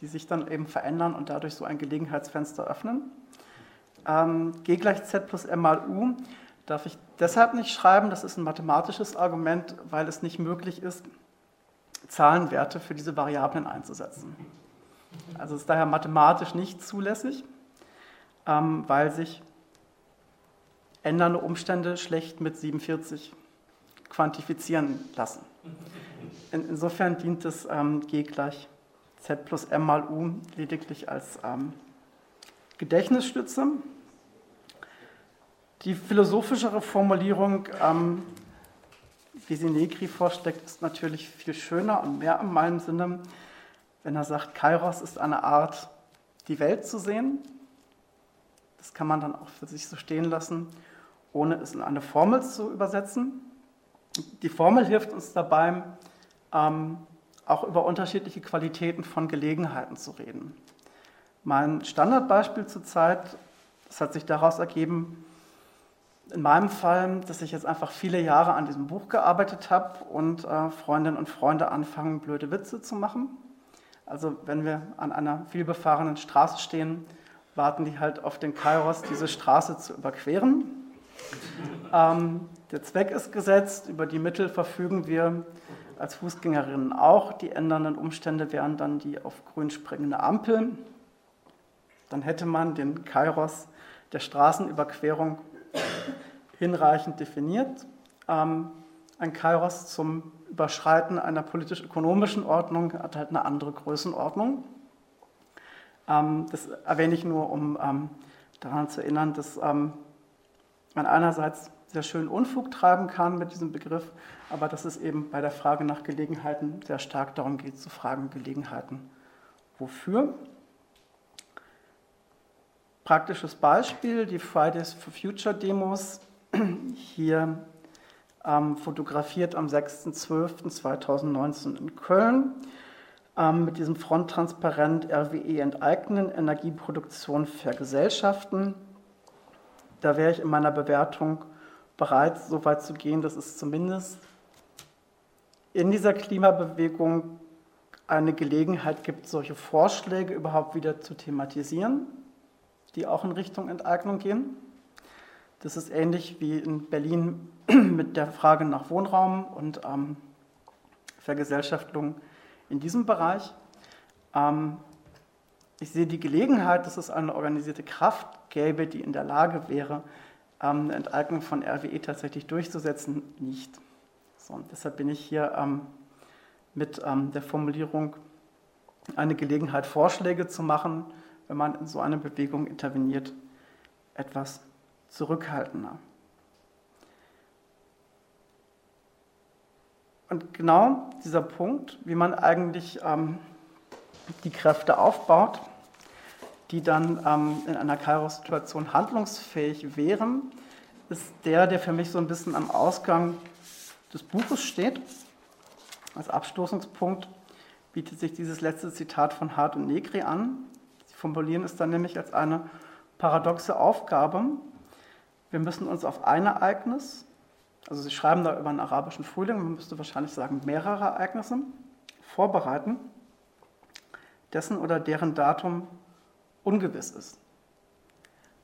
die sich dann eben verändern und dadurch so ein Gelegenheitsfenster öffnen. Ähm, G gleich Z plus M mal U darf ich deshalb nicht schreiben, das ist ein mathematisches Argument, weil es nicht möglich ist, Zahlenwerte für diese Variablen einzusetzen. Also ist daher mathematisch nicht zulässig ähm, weil sich ändernde Umstände schlecht mit 47 quantifizieren lassen. In, insofern dient das ähm, G gleich Z plus M mal U lediglich als ähm, Gedächtnisstütze. Die philosophischere Formulierung, ähm, wie sie Negri vorschlägt, ist natürlich viel schöner und mehr in meinem Sinne, wenn er sagt, Kairos ist eine Art, die Welt zu sehen, das kann man dann auch für sich so stehen lassen, ohne es in eine Formel zu übersetzen. Die Formel hilft uns dabei, ähm, auch über unterschiedliche Qualitäten von Gelegenheiten zu reden. Mein Standardbeispiel zurzeit, das hat sich daraus ergeben, in meinem Fall, dass ich jetzt einfach viele Jahre an diesem Buch gearbeitet habe und äh, Freundinnen und Freunde anfangen, blöde Witze zu machen. Also wenn wir an einer vielbefahrenen Straße stehen, warten die halt auf den Kairos, diese Straße zu überqueren. Ähm, der Zweck ist gesetzt, über die Mittel verfügen wir als Fußgängerinnen auch. Die ändernden Umstände wären dann die auf grün springende Ampel. Dann hätte man den Kairos der Straßenüberquerung hinreichend definiert. Ähm, ein Kairos zum Überschreiten einer politisch-ökonomischen Ordnung hat halt eine andere Größenordnung. Ähm, das erwähne ich nur, um ähm, daran zu erinnern, dass ähm, man einerseits sehr schön Unfug treiben kann mit diesem Begriff, aber dass es eben bei der Frage nach Gelegenheiten sehr stark darum geht, zu fragen, Gelegenheiten wofür. Praktisches Beispiel, die Fridays for Future Demos, hier ähm, fotografiert am 6.12.2019 in Köln ähm, mit diesem Fronttransparent RWE enteignen, Energieproduktion vergesellschaften. Da wäre ich in meiner Bewertung bereit, so weit zu gehen, dass es zumindest in dieser Klimabewegung eine Gelegenheit gibt, solche Vorschläge überhaupt wieder zu thematisieren, die auch in Richtung Enteignung gehen. Das ist ähnlich wie in Berlin mit der Frage nach Wohnraum und ähm, Vergesellschaftung in diesem Bereich. Ähm, ich sehe die Gelegenheit, dass es eine organisierte Kraft gäbe, die in der Lage wäre, ähm, eine Enteignung von RWE tatsächlich durchzusetzen, nicht. So, deshalb bin ich hier ähm, mit ähm, der Formulierung eine Gelegenheit, Vorschläge zu machen, wenn man in so eine Bewegung interveniert, etwas zurückhaltender. Und genau dieser Punkt, wie man eigentlich ähm, die Kräfte aufbaut, die dann ähm, in einer Kairos-Situation handlungsfähig wären, ist der, der für mich so ein bisschen am Ausgang des Buches steht. Als Abstoßungspunkt bietet sich dieses letzte Zitat von Hart und Negri an. Sie formulieren es dann nämlich als eine paradoxe Aufgabe. Wir müssen uns auf ein Ereignis, also Sie schreiben da über einen arabischen Frühling, man müsste wahrscheinlich sagen mehrere Ereignisse, vorbereiten, dessen oder deren Datum ungewiss ist.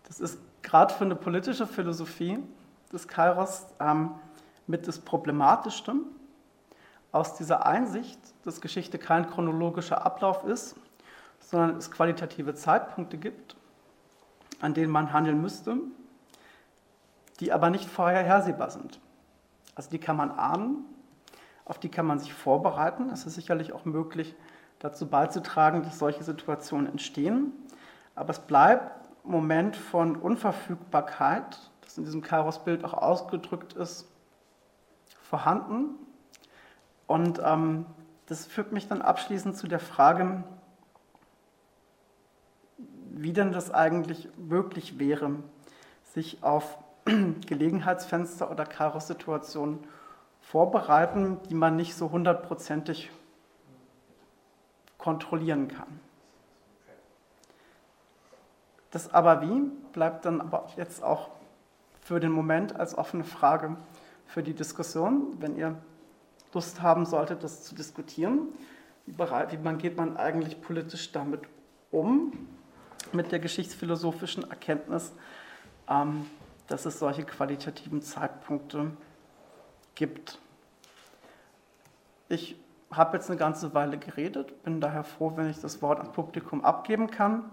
Das ist gerade für eine politische Philosophie des Kairos ähm, mit das Problematischste, aus dieser Einsicht, dass Geschichte kein chronologischer Ablauf ist, sondern es qualitative Zeitpunkte gibt, an denen man handeln müsste, die aber nicht vorhersehbar sind. Also die kann man ahnen, auf die kann man sich vorbereiten. Es ist sicherlich auch möglich, dazu beizutragen, dass solche Situationen entstehen. Aber es bleibt ein Moment von Unverfügbarkeit, das in diesem Kairos-Bild auch ausgedrückt ist, vorhanden. Und ähm, das führt mich dann abschließend zu der Frage, wie denn das eigentlich möglich wäre, sich auf Gelegenheitsfenster oder Kairos-Situationen vorbereiten, die man nicht so hundertprozentig kontrollieren kann. Das aber wie bleibt dann aber jetzt auch für den Moment als offene Frage für die Diskussion. Wenn ihr Lust haben solltet, das zu diskutieren, wie, bereit, wie man geht man eigentlich politisch damit um, mit der geschichtsphilosophischen Erkenntnis, ähm, dass es solche qualitativen Zeitpunkte gibt. Ich habe jetzt eine ganze Weile geredet, bin daher froh, wenn ich das Wort ans Publikum abgeben kann,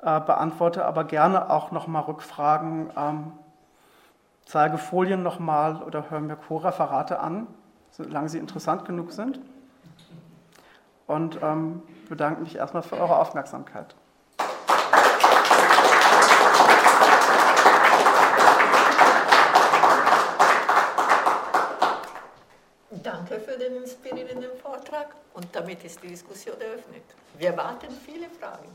äh, beantworte aber gerne auch nochmal Rückfragen, ähm, zeige Folien nochmal oder höre mir Co-Referate an, solange sie interessant genug sind. Und ähm, bedanke mich erstmal für eure Aufmerksamkeit. Danke für den inspirierenden Vortrag und damit ist die Diskussion eröffnet. Wir warten viele Fragen.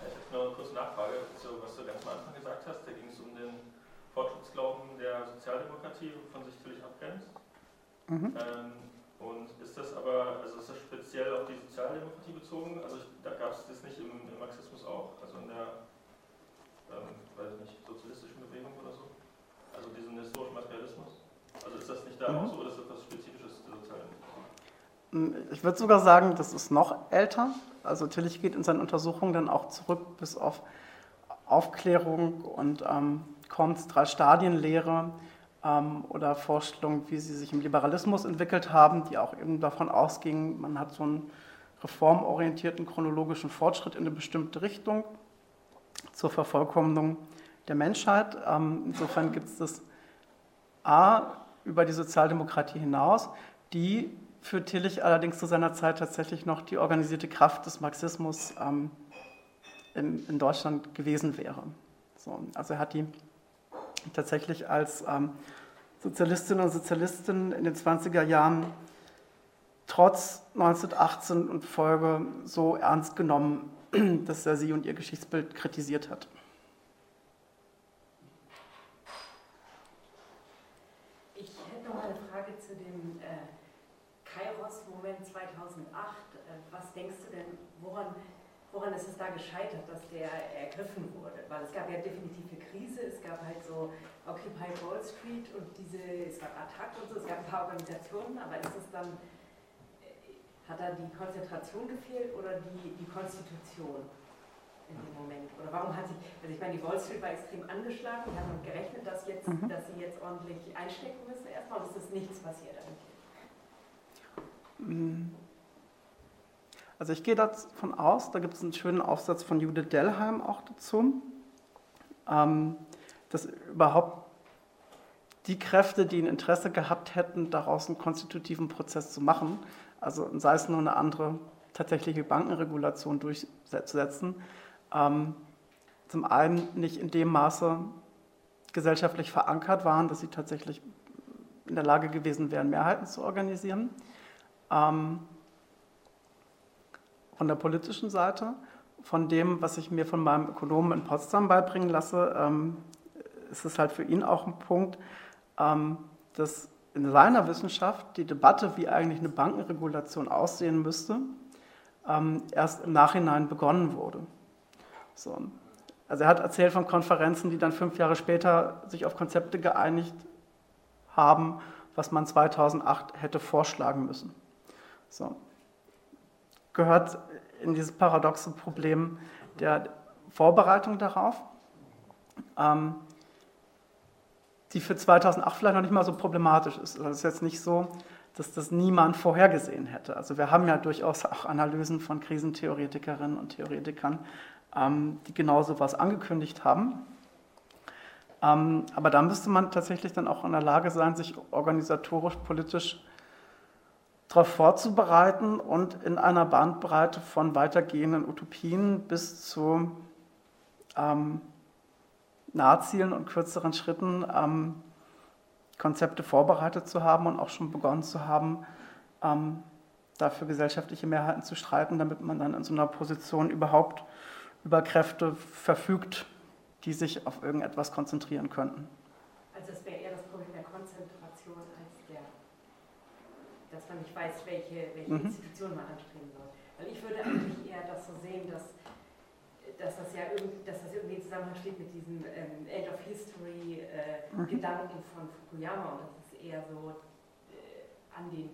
Ich habe noch eine kurze Nachfrage, so, was du ganz am Anfang gesagt hast. Da ging es um den Fortschrittsglauben der Sozialdemokratie, wovon sich natürlich abgrenzt. Mhm. Ähm, und ist das aber, also ist das speziell auf die Sozialdemokratie bezogen? Also ich, da gab es das nicht im, im, Marxismus auch, also in der, ähm, weiß nicht, sozialistischen Bewegung oder so? Also diesen historischen Materialismus? Also ist das nicht da mhm. auch so oder ist das etwas Spezifisches Sozialdemokratie? Hm, ich würde sogar sagen, das ist noch älter. Also Tillich geht in seinen Untersuchungen dann auch zurück bis auf Aufklärung und ähm, Comtes Drei-Stadien-Lehre ähm, oder Vorstellungen, wie sie sich im Liberalismus entwickelt haben, die auch eben davon ausgingen, man hat so einen reformorientierten chronologischen Fortschritt in eine bestimmte Richtung zur Vervollkommnung der Menschheit. Ähm, insofern gibt es das A über die Sozialdemokratie hinaus, die für Tillich allerdings zu seiner Zeit tatsächlich noch die organisierte Kraft des Marxismus ähm, in, in, Deutschland gewesen wäre. So, also er hat die tatsächlich als ähm, Sozialistinnen und Sozialisten in den 20er Jahren trotz 1918 und Folge so ernst genommen, dass er sie und ihr Geschichtsbild kritisiert hat. Woran ist es da gescheitert, dass der ergriffen wurde? Weil es gab ja definitiv eine Krise, es gab halt so Occupy Wall Street und diese, es gab Attac und so, es gab ein paar Organisationen, aber ist es dann, äh, hat da die Konzentration gefehlt oder die, die Konstitution? in dem Moment? Oder warum hat sich, also ich meine, die Wall Street war extrem angeschlagen, wir haben gerechnet, dass, jetzt, mhm. dass sie jetzt ordentlich einstecken müssen erstmal und es ist nichts passiert eigentlich. Mhm. Also ich gehe davon aus, da gibt es einen schönen Aufsatz von Judith Dellheim auch dazu, ähm, dass überhaupt die Kräfte, die ein Interesse gehabt hätten, daraus einen konstitutiven Prozess zu machen, also sei es nur eine andere tatsächliche Bankenregulation durchzusetzen, ähm, zum einen nicht in dem Maße gesellschaftlich verankert waren, dass sie tatsächlich in der Lage gewesen wären, Mehrheiten zu organisieren. Ähm, von der politischen Seite, von dem, was ich mir von meinem Ökonomen in Potsdam beibringen lasse, ähm, ist es halt für ihn auch ein Punkt, ähm, dass in seiner Wissenschaft die Debatte, wie eigentlich eine Bankenregulation aussehen müsste, ähm, erst im Nachhinein begonnen wurde. So. Also er hat erzählt von Konferenzen, die dann fünf Jahre später sich auf Konzepte geeinigt haben, was man 2008 hätte vorschlagen müssen. So. Gehört in dieses paradoxe Problem der Vorbereitung darauf. Ähm, die für 2008 vielleicht noch nicht mal so problematisch ist. Also es ist jetzt nicht so, dass das niemand vorhergesehen hätte. Also wir haben ja durchaus auch Analysen von Krisentheoretikerinnen und Theoretikern, ähm, die genau so was angekündigt haben. Ähm, aber da müsste man tatsächlich dann auch in der Lage sein, sich organisatorisch, politisch darauf vorzubereiten und in einer Bandbreite von weitergehenden Utopien bis zu ähm, Nahzielen und kürzeren Schritten ähm, Konzepte vorbereitet zu haben und auch schon begonnen zu haben, ähm, dafür gesellschaftliche Mehrheiten zu streiten, damit man dann in so einer Position überhaupt über Kräfte verfügt, die sich auf irgendetwas konzentrieren könnten. Also es wäre eher das Problem der Konzentration als der, dass man nicht weiß, welche, welche mhm. Institution man anstreben soll. Weil ich würde eigentlich eher das so sehen, dass dass das ja irgend, dass das irgendwie in Zusammenhang steht mit diesem ähm, End of History äh, mhm. Gedanken von Fukuyama und dass es eher so äh, an, den,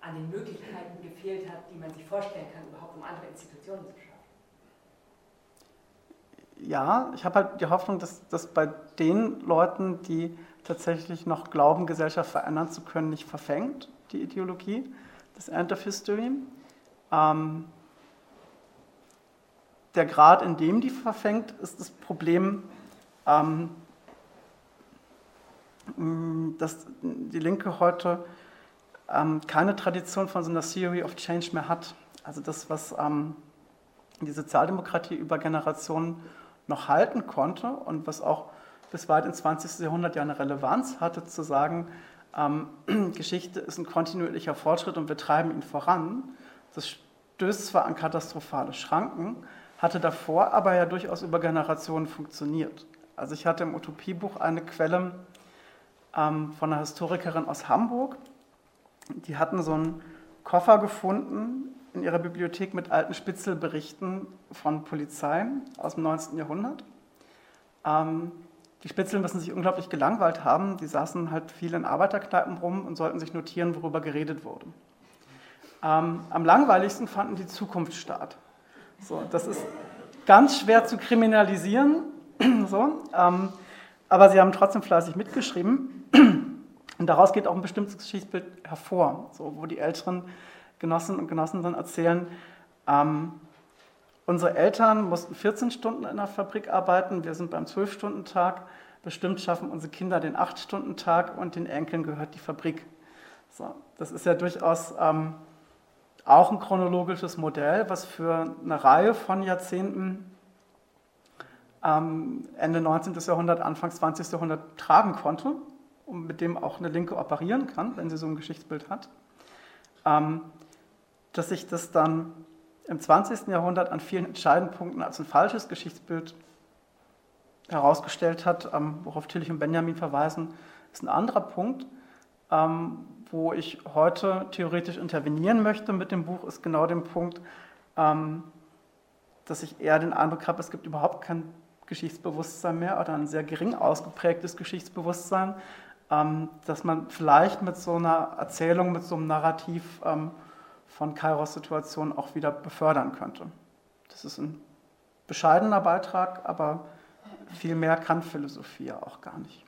an den Möglichkeiten gefehlt hat, die man sich vorstellen kann, überhaupt um andere Institutionen zu schaffen. Ja, ich habe halt die Hoffnung, dass, dass bei den Leuten, die tatsächlich noch glauben, Gesellschaft verändern zu können, nicht verfängt, die Ideologie des End of History. Ähm, der Grad, in dem die verfängt, ist das Problem, ähm, dass die Linke heute ähm, keine Tradition von so einer Theory of Change mehr hat. Also das, was ähm, die Sozialdemokratie über Generationen noch halten konnte und was auch bis weit ins 20. Jahrhundert ja eine Relevanz hatte, zu sagen, ähm, Geschichte ist ein kontinuierlicher Fortschritt und wir treiben ihn voran. Das stößt zwar an katastrophale Schranken, hatte davor aber ja durchaus über Generationen funktioniert. Also ich hatte im Utopiebuch eine Quelle ähm, von einer Historikerin aus Hamburg. Die hatten so einen Koffer gefunden in ihrer Bibliothek mit alten Spitzelberichten von Polizei aus dem 19. Jahrhundert. Ähm, die Spitzel müssen sich unglaublich gelangweilt haben. Die saßen halt viel in Arbeiterkneipen rum und sollten sich notieren, worüber geredet wurde. Ähm, am langweiligsten fanden die Zukunft statt. So, das ist ganz schwer zu kriminalisieren. so, ähm, aber sie haben trotzdem fleißig mitgeschrieben. Und daraus geht auch ein bestimmtes Geschichtsbild hervor, so, wo die älteren Genossen und Genossen dann erzählen, ähm, unsere Eltern mussten 14 Stunden in der Fabrik arbeiten, wir sind beim 12-Stunden-Tag, bestimmt schaffen unsere Kinder den 8-Stunden-Tag und den Enkeln gehört die Fabrik. So, das ist ja durchaus ähm, auch ein chronologisches Modell, was für eine Reihe von Jahrzehnten ähm, Ende 19. Jahrhundert, Anfang 20. Jahrhundert tragen konnte und mit dem auch eine Linke operieren kann, wenn sie so ein Geschichtsbild hat. Ähm, dass sich das dann im 20. Jahrhundert an vielen entscheidenden Punkten als ein falsches Geschichtsbild herausgestellt hat, ähm, worauf Tillich und Benjamin verweisen, ist ein anderer Punkt, ähm, wo ich heute theoretisch intervenieren möchte mit dem Buch, ist genau der Punkt, ähm, dass ich eher den Eindruck habe, es gibt überhaupt kein Geschichtsbewusstsein mehr oder ein sehr gering ausgeprägtes Geschichtsbewusstsein, dass man vielleicht mit so einer Erzählung, mit so einem Narrativ von Kairos-Situationen auch wieder befördern könnte. Das ist ein bescheidener Beitrag, aber viel mehr kann Philosophie ja auch gar nicht.